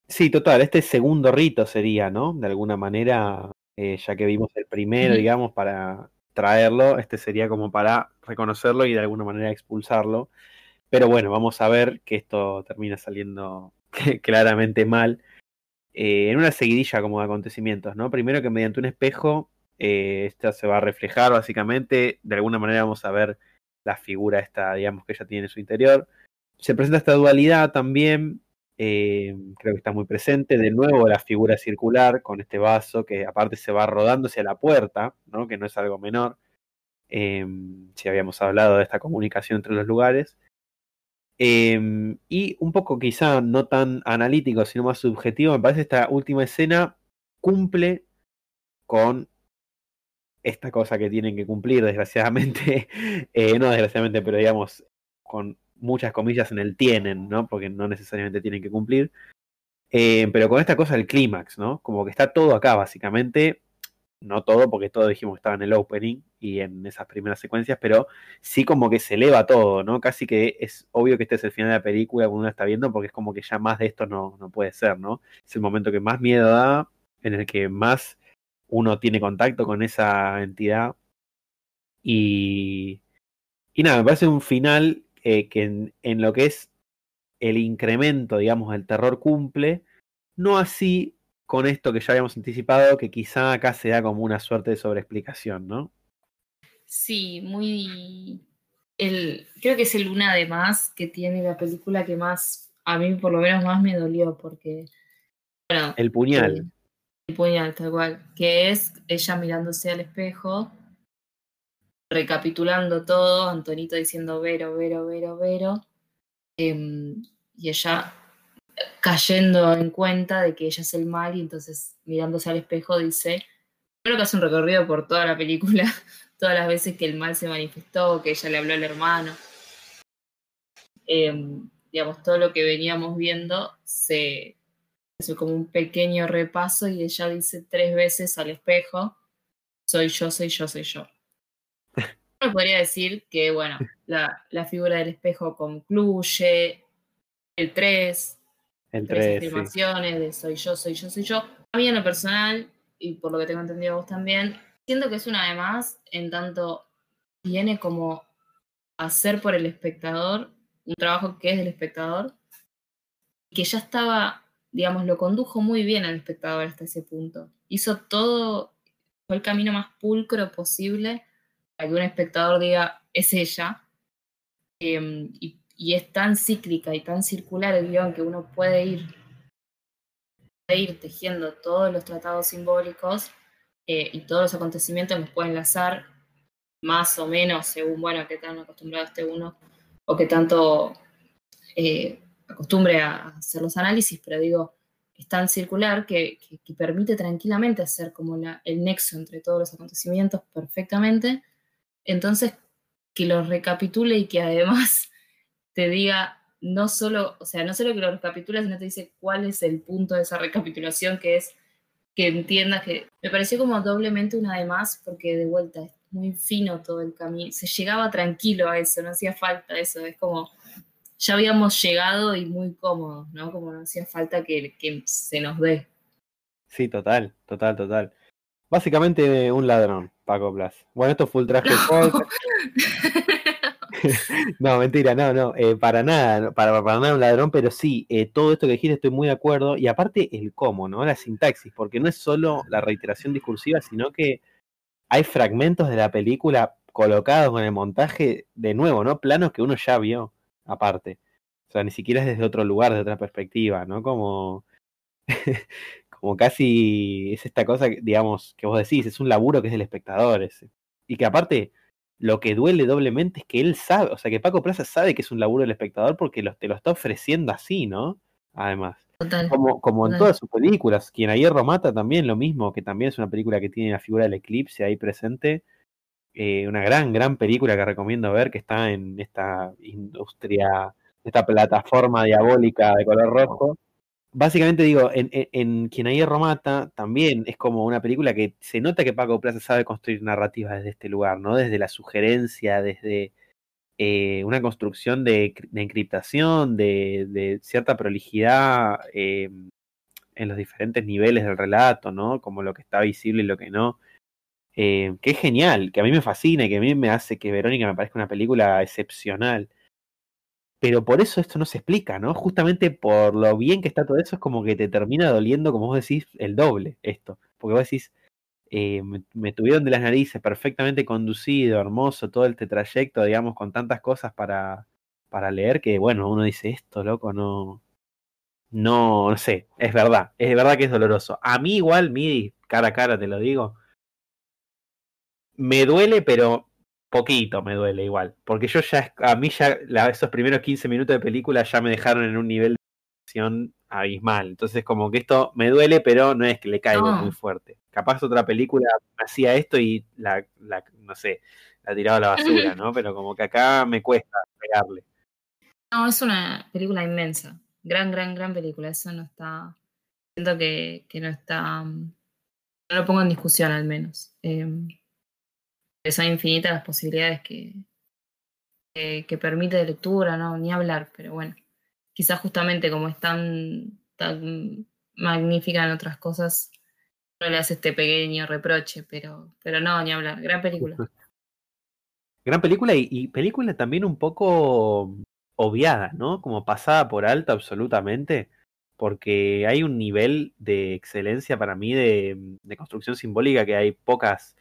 Sí, total, este segundo rito sería, ¿no? De alguna manera eh, ya que vimos el primero, digamos, para traerlo, este sería como para reconocerlo y de alguna manera expulsarlo. Pero bueno, vamos a ver que esto termina saliendo claramente mal. Eh, en una seguidilla como de acontecimientos, ¿no? Primero que mediante un espejo, eh, esta se va a reflejar básicamente, de alguna manera vamos a ver la figura esta, digamos, que ella tiene en su interior. Se presenta esta dualidad también eh, creo que está muy presente. De nuevo la figura circular con este vaso que aparte se va rodando hacia la puerta, ¿no? que no es algo menor. Eh, si habíamos hablado de esta comunicación entre los lugares. Eh, y un poco quizá no tan analítico, sino más subjetivo, me parece esta última escena cumple con esta cosa que tienen que cumplir, desgraciadamente, no desgraciadamente, pero digamos, con muchas comillas en el tienen, ¿no? Porque no necesariamente tienen que cumplir. Eh, pero con esta cosa del clímax, ¿no? Como que está todo acá, básicamente. No todo, porque todo dijimos que estaba en el opening y en esas primeras secuencias, pero sí como que se eleva todo, ¿no? Casi que es obvio que este es el final de la película cuando uno está viendo, porque es como que ya más de esto no, no puede ser, ¿no? Es el momento que más miedo da, en el que más uno tiene contacto con esa entidad. Y, y nada, me parece un final eh, que en, en, lo que es el incremento, digamos, del terror cumple, no así con esto que ya habíamos anticipado, que quizá acá se da como una suerte de sobreexplicación, ¿no? Sí, muy... El, creo que es el una de más que tiene la película que más, a mí por lo menos más me dolió, porque... Bueno, el puñal. El, el puñal, tal cual, que es ella mirándose al espejo recapitulando todo, Antonito diciendo Vero, Vero, Vero, Vero, eh, y ella cayendo en cuenta de que ella es el mal y entonces mirándose al espejo dice, creo que hace un recorrido por toda la película, todas las veces que el mal se manifestó, que ella le habló al hermano. Em, digamos, todo lo que veníamos viendo se hace como un pequeño repaso y ella dice tres veces al espejo, soy yo, soy yo, soy yo. Uno podría decir que, bueno, la, la figura del espejo concluye, el 3, El tres 3, afirmaciones de soy yo, soy yo, soy yo. A mí en lo personal, y por lo que tengo entendido vos también, siento que es una de más, en tanto viene como hacer por el espectador un trabajo que es del espectador, que ya estaba, digamos, lo condujo muy bien al espectador hasta ese punto. Hizo todo, fue el camino más pulcro posible que un espectador diga, es ella. Em, y, es tan cíclica y tan circular el guion que uno puede ir, tejiendo todos los tratados simbólicos eh, y todos los acontecimientos los puede enlazar más o menos según, bueno, qué tan acostumbrado esté uno o qué tanto eh, acostumbre a hacer los análisis, pero digo, es tan circular que, permite tranquilamente hacer como el nexo entre todos los acontecimientos perfectamente. Entonces, que lo recapitule y que además te diga no solo, o sea, no solo que lo recapitula, sino te dice cuál es el punto de esa recapitulación, que es que entiendas que me pareció como doblemente una de más, porque de vuelta es muy fino todo el camino, se llegaba tranquilo a eso, no hacía falta eso, es como ya habíamos llegado y muy cómodos, ¿no? Como no hacía falta que, que se nos dé. Sí, total, total, total. Básicamente un ladrón, Paco Blas. Bueno, esto fue ultraje podcast. No, mentira, no, no, eh, para nada, no, para, para nada un ladrón, pero sí, eh, todo esto que dijiste estoy muy de acuerdo, y aparte el cómo, ¿no? La sintaxis, porque no es solo la reiteración discursiva, sino que hay fragmentos de la película colocados con el montaje de nuevo, ¿no? Planos que uno ya vio, aparte. O sea, ni siquiera es desde otro lugar, desde otra perspectiva, ¿no? Como, como casi es esta cosa, que, digamos, que vos decís, es un laburo que es del espectador ese. Y que aparte, lo que duele doblemente es que él sabe, o sea, que Paco Plaza sabe que es un laburo del espectador porque lo- te lo está ofreciendo así, ¿no? Además. Total. Como, como en Total. todas sus películas. Quien a hierro mata también lo mismo, que también es una película que tiene la figura del eclipse ahí presente. Eh, una gran, gran película que recomiendo ver, que está en esta industria, esta plataforma diabólica de color rojo. Básicamente digo, en, en, en Quien a hierro mata también es como una película que se nota que Paco Plaza sabe construir narrativas desde este lugar, ¿no? Desde la sugerencia, desde eh, una construcción de, de encriptación, de, de cierta prolijidad eh, en los diferentes niveles del relato, ¿no? Como lo que está visible y lo que no. Eh, que es genial, que a mí me fascina y que a mí me hace que Verónica me parezca una película excepcional. Pero por eso esto no se explica, ¿no? Justamente por lo bien que está todo eso, es como que te termina doliendo, como vos decís, el doble esto. Porque vos decís, eh, me, tuvieron de las narices, perfectamente conducido, hermoso, todo este trayecto, digamos, con tantas cosas para, para leer, que bueno, uno dice, esto, loco, no, no, no sé, es verdad, es verdad que es doloroso. A mí igual, Midi, cara a cara te lo digo, me duele, pero poquito me duele igual, porque yo ya, a mí ya la- esos primeros 15 minutos de película ya me dejaron en un nivel de acción abismal, entonces como que esto me duele, pero no es que le caigo No. muy fuerte. Capaz otra película hacía esto y la, la no sé, la tiraba a la basura, ¿no? Pero como que acá me cuesta pegarle. No, es una película inmensa. Gran, gran, gran película. Eso no está. Siento que, que no está. mm, No lo pongo en discusión, al menos. Eh, son infinitas las posibilidades que, que, permite de lectura, ¿no? Ni hablar, pero bueno. Quizás justamente como es tan, tan magnífica en otras cosas, no le hace este pequeño reproche, pero, pero no, ni hablar. Gran película. Gran película y, y película también un poco obviada, ¿no? Como pasada por alto absolutamente, porque hay un nivel de excelencia para mí de, de construcción simbólica que hay pocas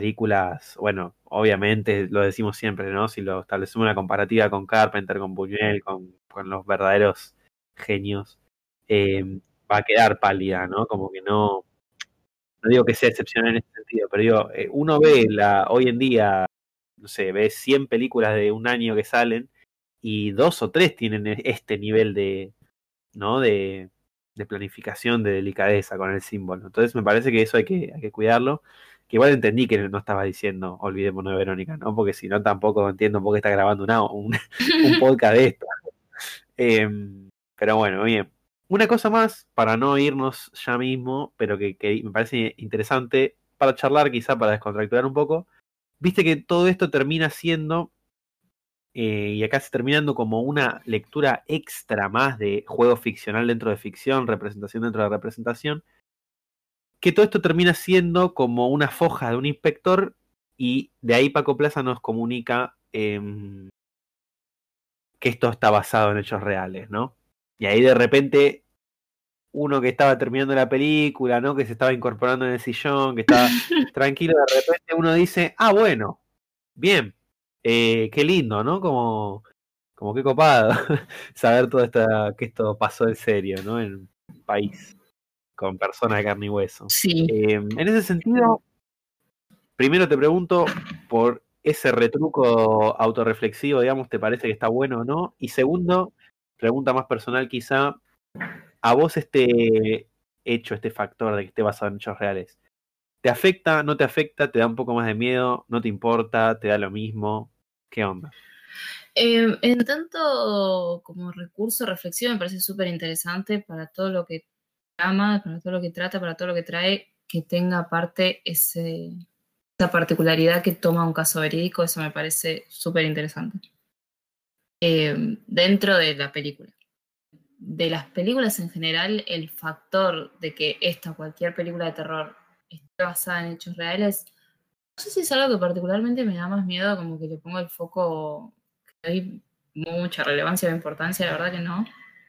películas, bueno, obviamente lo decimos siempre, ¿no? Si lo establecemos una comparativa con Carpenter, con Buñuel, con, con los verdaderos genios, eh, va a quedar pálida, ¿no? Como que no, no digo que sea excepcional en ese sentido, pero digo, eh, uno ve la, hoy en día, no sé, ve 100 películas de un año que salen y dos o tres tienen e- este nivel de, ¿no? De, de planificación, de delicadeza con el símbolo. Entonces me parece que eso hay que, hay que cuidarlo. Que igual entendí que no estaba diciendo olvidémonos de Verónica, ¿no? Porque si no tampoco entiendo por qué está grabando una, un, un podcast de esto. Em, pero bueno, bien. Una cosa más, para no irnos ya mismo, pero que, que me parece interesante para charlar, quizá para descontracturar un poco. Viste que todo esto termina siendo, eh, y acá se terminando como una lectura extra más de juego ficcional dentro de ficción, representación dentro de representación, que todo esto termina siendo como una foja de un inspector y de ahí Paco Plaza nos comunica em, que esto está basado en hechos reales, ¿no? Y ahí de repente uno que estaba terminando la película, ¿no? Que se estaba incorporando en el sillón, que estaba tranquilo, de repente uno dice, ah, bueno, bien, eh, qué lindo, ¿no? Como, como qué copado saber todo esto, que esto pasó en serio, ¿no? En un país con personas de carne y hueso. Sí. Eh, en ese sentido, primero te pregunto por ese retruco autorreflexivo, digamos, ¿te parece que está bueno o no? Y segundo, pregunta más personal quizá, ¿a vos este hecho, este factor de que esté basado en hechos reales, ¿te afecta, no te afecta, te da un poco más de miedo, no te importa, te da lo mismo? ¿Qué onda? Eh, en tanto como recurso reflexivo me parece súper interesante para todo lo que para todo lo que trata, para todo lo que trae, que tenga aparte ese, esa particularidad que toma un caso verídico, eso me parece súper interesante. Eh, dentro de la película. De las películas en general, el factor de que esta cualquier película de terror esté basada en hechos reales, no sé si es algo que particularmente me da más miedo, como que le pongo el foco, que hay mucha relevancia o importancia, la verdad que no.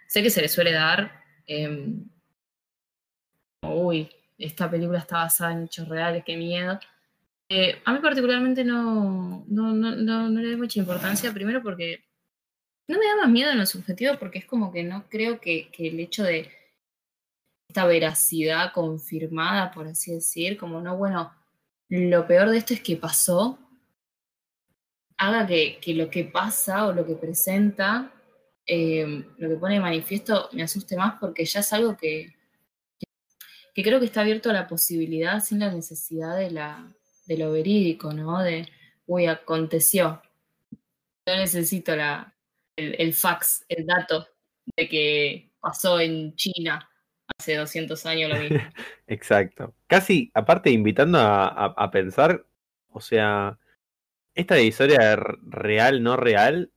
Sé que se le suele dar, eh, uy, esta película está basada en hechos reales, qué miedo. Eh, a mí particularmente no, no, no, no, le doy mucha importancia, primero porque no me da más miedo en lo subjetivo, porque es como que no creo que, que el hecho de esta veracidad confirmada, por así decir, como no, bueno, lo peor de esto es que pasó, haga que, que lo que pasa o lo que presenta, eh, lo que pone de manifiesto, me asuste más porque ya es algo que, que creo que está abierto a la posibilidad sin la necesidad de, la, de lo verídico, ¿no? De, uy, aconteció. Yo necesito el, fax, el dato de que pasó en China hace 200 años lo mismo. Exacto. Casi, aparte, invitando a, a, a pensar, o sea, esta historia real, no real,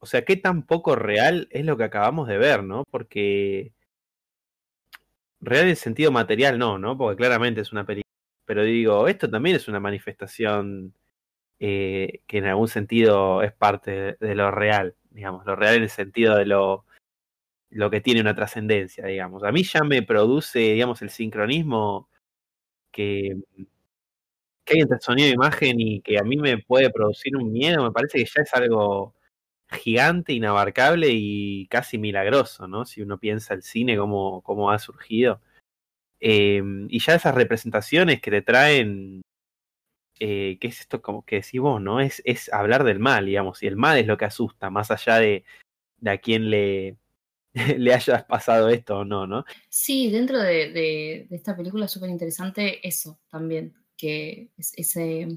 o sea, qué tan poco real es lo que acabamos de ver, ¿no? Porque real en sentido material no, ¿no? Porque claramente es una película. Pero digo, esto también es una manifestación eh, que en algún sentido es parte de, lo real, digamos, lo real en el sentido de lo, lo que tiene una trascendencia, digamos. A mí ya me produce, digamos, el sincronismo que, que hay entre sonido e imagen y que a mí me puede producir un miedo, me parece que ya es algo gigante, inabarcable y casi milagroso, ¿no? Si uno piensa el cine, cómo, cómo ha surgido. Eh, y ya esas representaciones que te traen, eh, ¿qué es esto como que decís vos, no? Es, es hablar del mal, digamos, y el mal es lo que asusta, más allá de, de a quién le, le hayas pasado esto o no, ¿no? Sí, dentro de, de, esta película es súper interesante eso también, que es ese...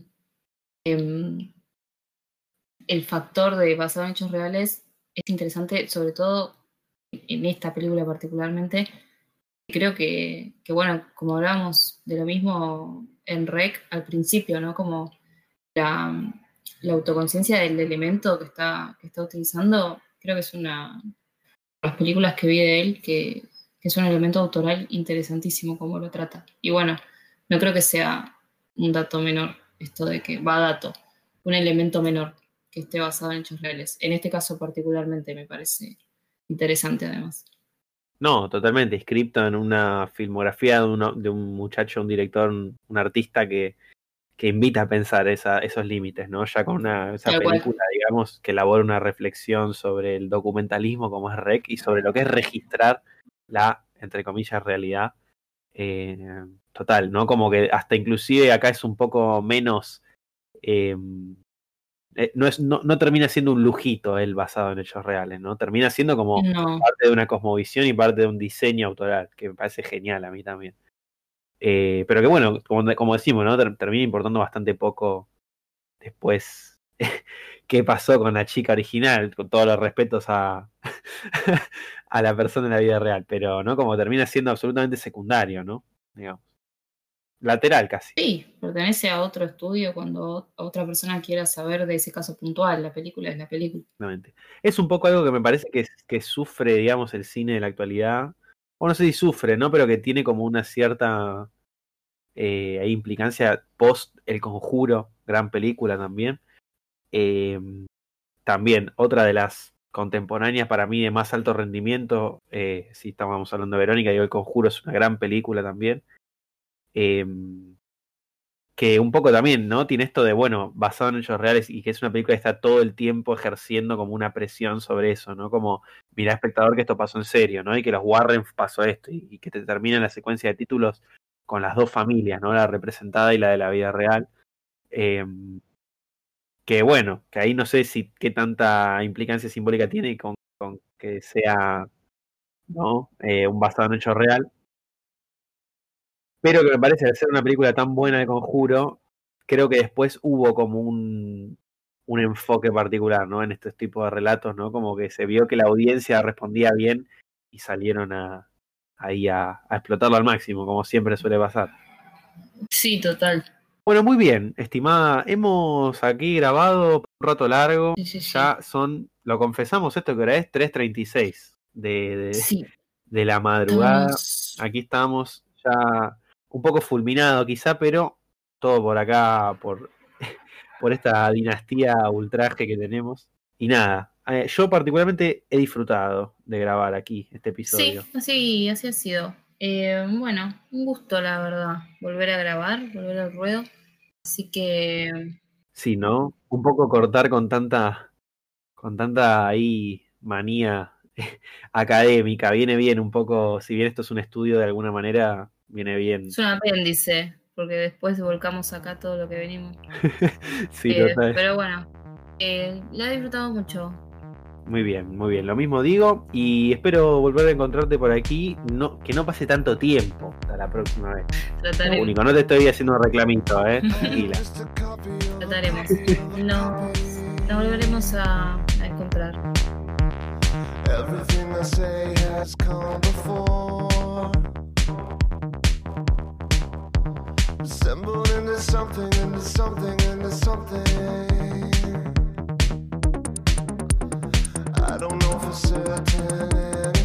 Eh, el factor de basado en hechos reales es interesante, sobre todo en esta película particularmente. Creo que, bueno, como hablábamos de lo mismo en Rec al principio, ¿no? Como la, autoconciencia del elemento que está, que está utilizando, creo que es una las películas que vi de él que, que es un elemento autoral interesantísimo como lo trata. Y bueno, no creo que sea un dato menor esto de que va dato, un elemento menor que esté basado en hechos reales. En este caso particularmente me parece interesante además. No, totalmente. Escrito en una filmografía de, uno, de un muchacho, un director, un, un artista que, que, invita a pensar esa, esos límites, ¿no? Ya con una, esa película, cual. digamos, que elabora una reflexión sobre el documentalismo como es REC y sobre lo que es registrar la, entre comillas, realidad. Eh, total, ¿no? Como que hasta inclusive acá es un poco menos eh, eh, no, es, no, no, termina siendo un lujito él basado en hechos reales, ¿no? Termina siendo como no. parte de una cosmovisión y parte de un diseño autoral, que me parece genial a mí también. Eh, pero que bueno, como, como decimos, ¿no? Ter- termina importando bastante poco después qué pasó con la chica original, con todos los respetos a, a la persona en la vida real, pero no como termina siendo absolutamente secundario, ¿no? Digamos. Lateral casi. Sí, pertenece a otro estudio cuando otra persona quiera saber de ese caso puntual. La película es la película. Exactamente. Es un poco algo que me parece que, que sufre, digamos, el cine de la actualidad. O no sé si sufre, ¿no? Pero que tiene como una cierta eh, implicancia post El Conjuro, gran película también. Eh, también, otra de las contemporáneas para mí de más alto rendimiento, eh, si estábamos hablando de Verónica, y El Conjuro es una gran película también. Eh, que un poco también, ¿no? Tiene esto de, bueno, basado en hechos reales y que es una película que está todo el tiempo ejerciendo como una presión sobre eso, ¿no? Como, mira, espectador, que esto pasó en serio, ¿no? Y que los Warren pasó esto y, y que te termina la secuencia de títulos con las dos familias, ¿no? La representada y la de la vida real. Eh, que bueno, que ahí no sé si qué tanta implicancia simbólica tiene con, con que sea, ¿no? Eh, un basado en hecho real. Pero que me parece, al ser una película tan buena de conjuro, creo que después hubo como un, un enfoque particular, ¿no? En estos tipos de relatos, ¿no? Como que se vio que la audiencia respondía bien y salieron a, ahí a, a explotarlo al máximo, como siempre suele pasar. Sí, total. Bueno, muy bien, estimada. Hemos aquí grabado un rato largo. Sí, sí, sí. Ya son, lo confesamos, esto que ahora es 3.36 de, de, de la madrugada. estamos- Aquí estamos ya un poco fulminado quizá, pero todo por acá, por, por esta dinastía ultraje que tenemos. Y nada, eh, yo particularmente he disfrutado de grabar aquí este episodio. Sí, así, así ha sido. Eh, bueno, un gusto, la verdad, volver a grabar, volver al ruedo. Así que Sí, ¿no? Un poco cortar con tanta, con tanta ahí manía académica. Viene bien un poco, si bien esto es un estudio de alguna manera, viene bien. es un apéndice, porque después volcamos acá todo lo que venimos. Sí, Eh, total. pero bueno, eh, la he disfrutado mucho. Muy bien, muy bien. Lo mismo digo y espero volver a encontrarte por aquí. No, que no pase tanto tiempo hasta la próxima vez. Lo Trataremos. único, no te estoy haciendo un reclamito, ¿eh? Tranquila. Trataremos. No, nos volveremos a, a encontrar. Everything I say has come before. Assembled into something, into something, into something. I don't know for certain.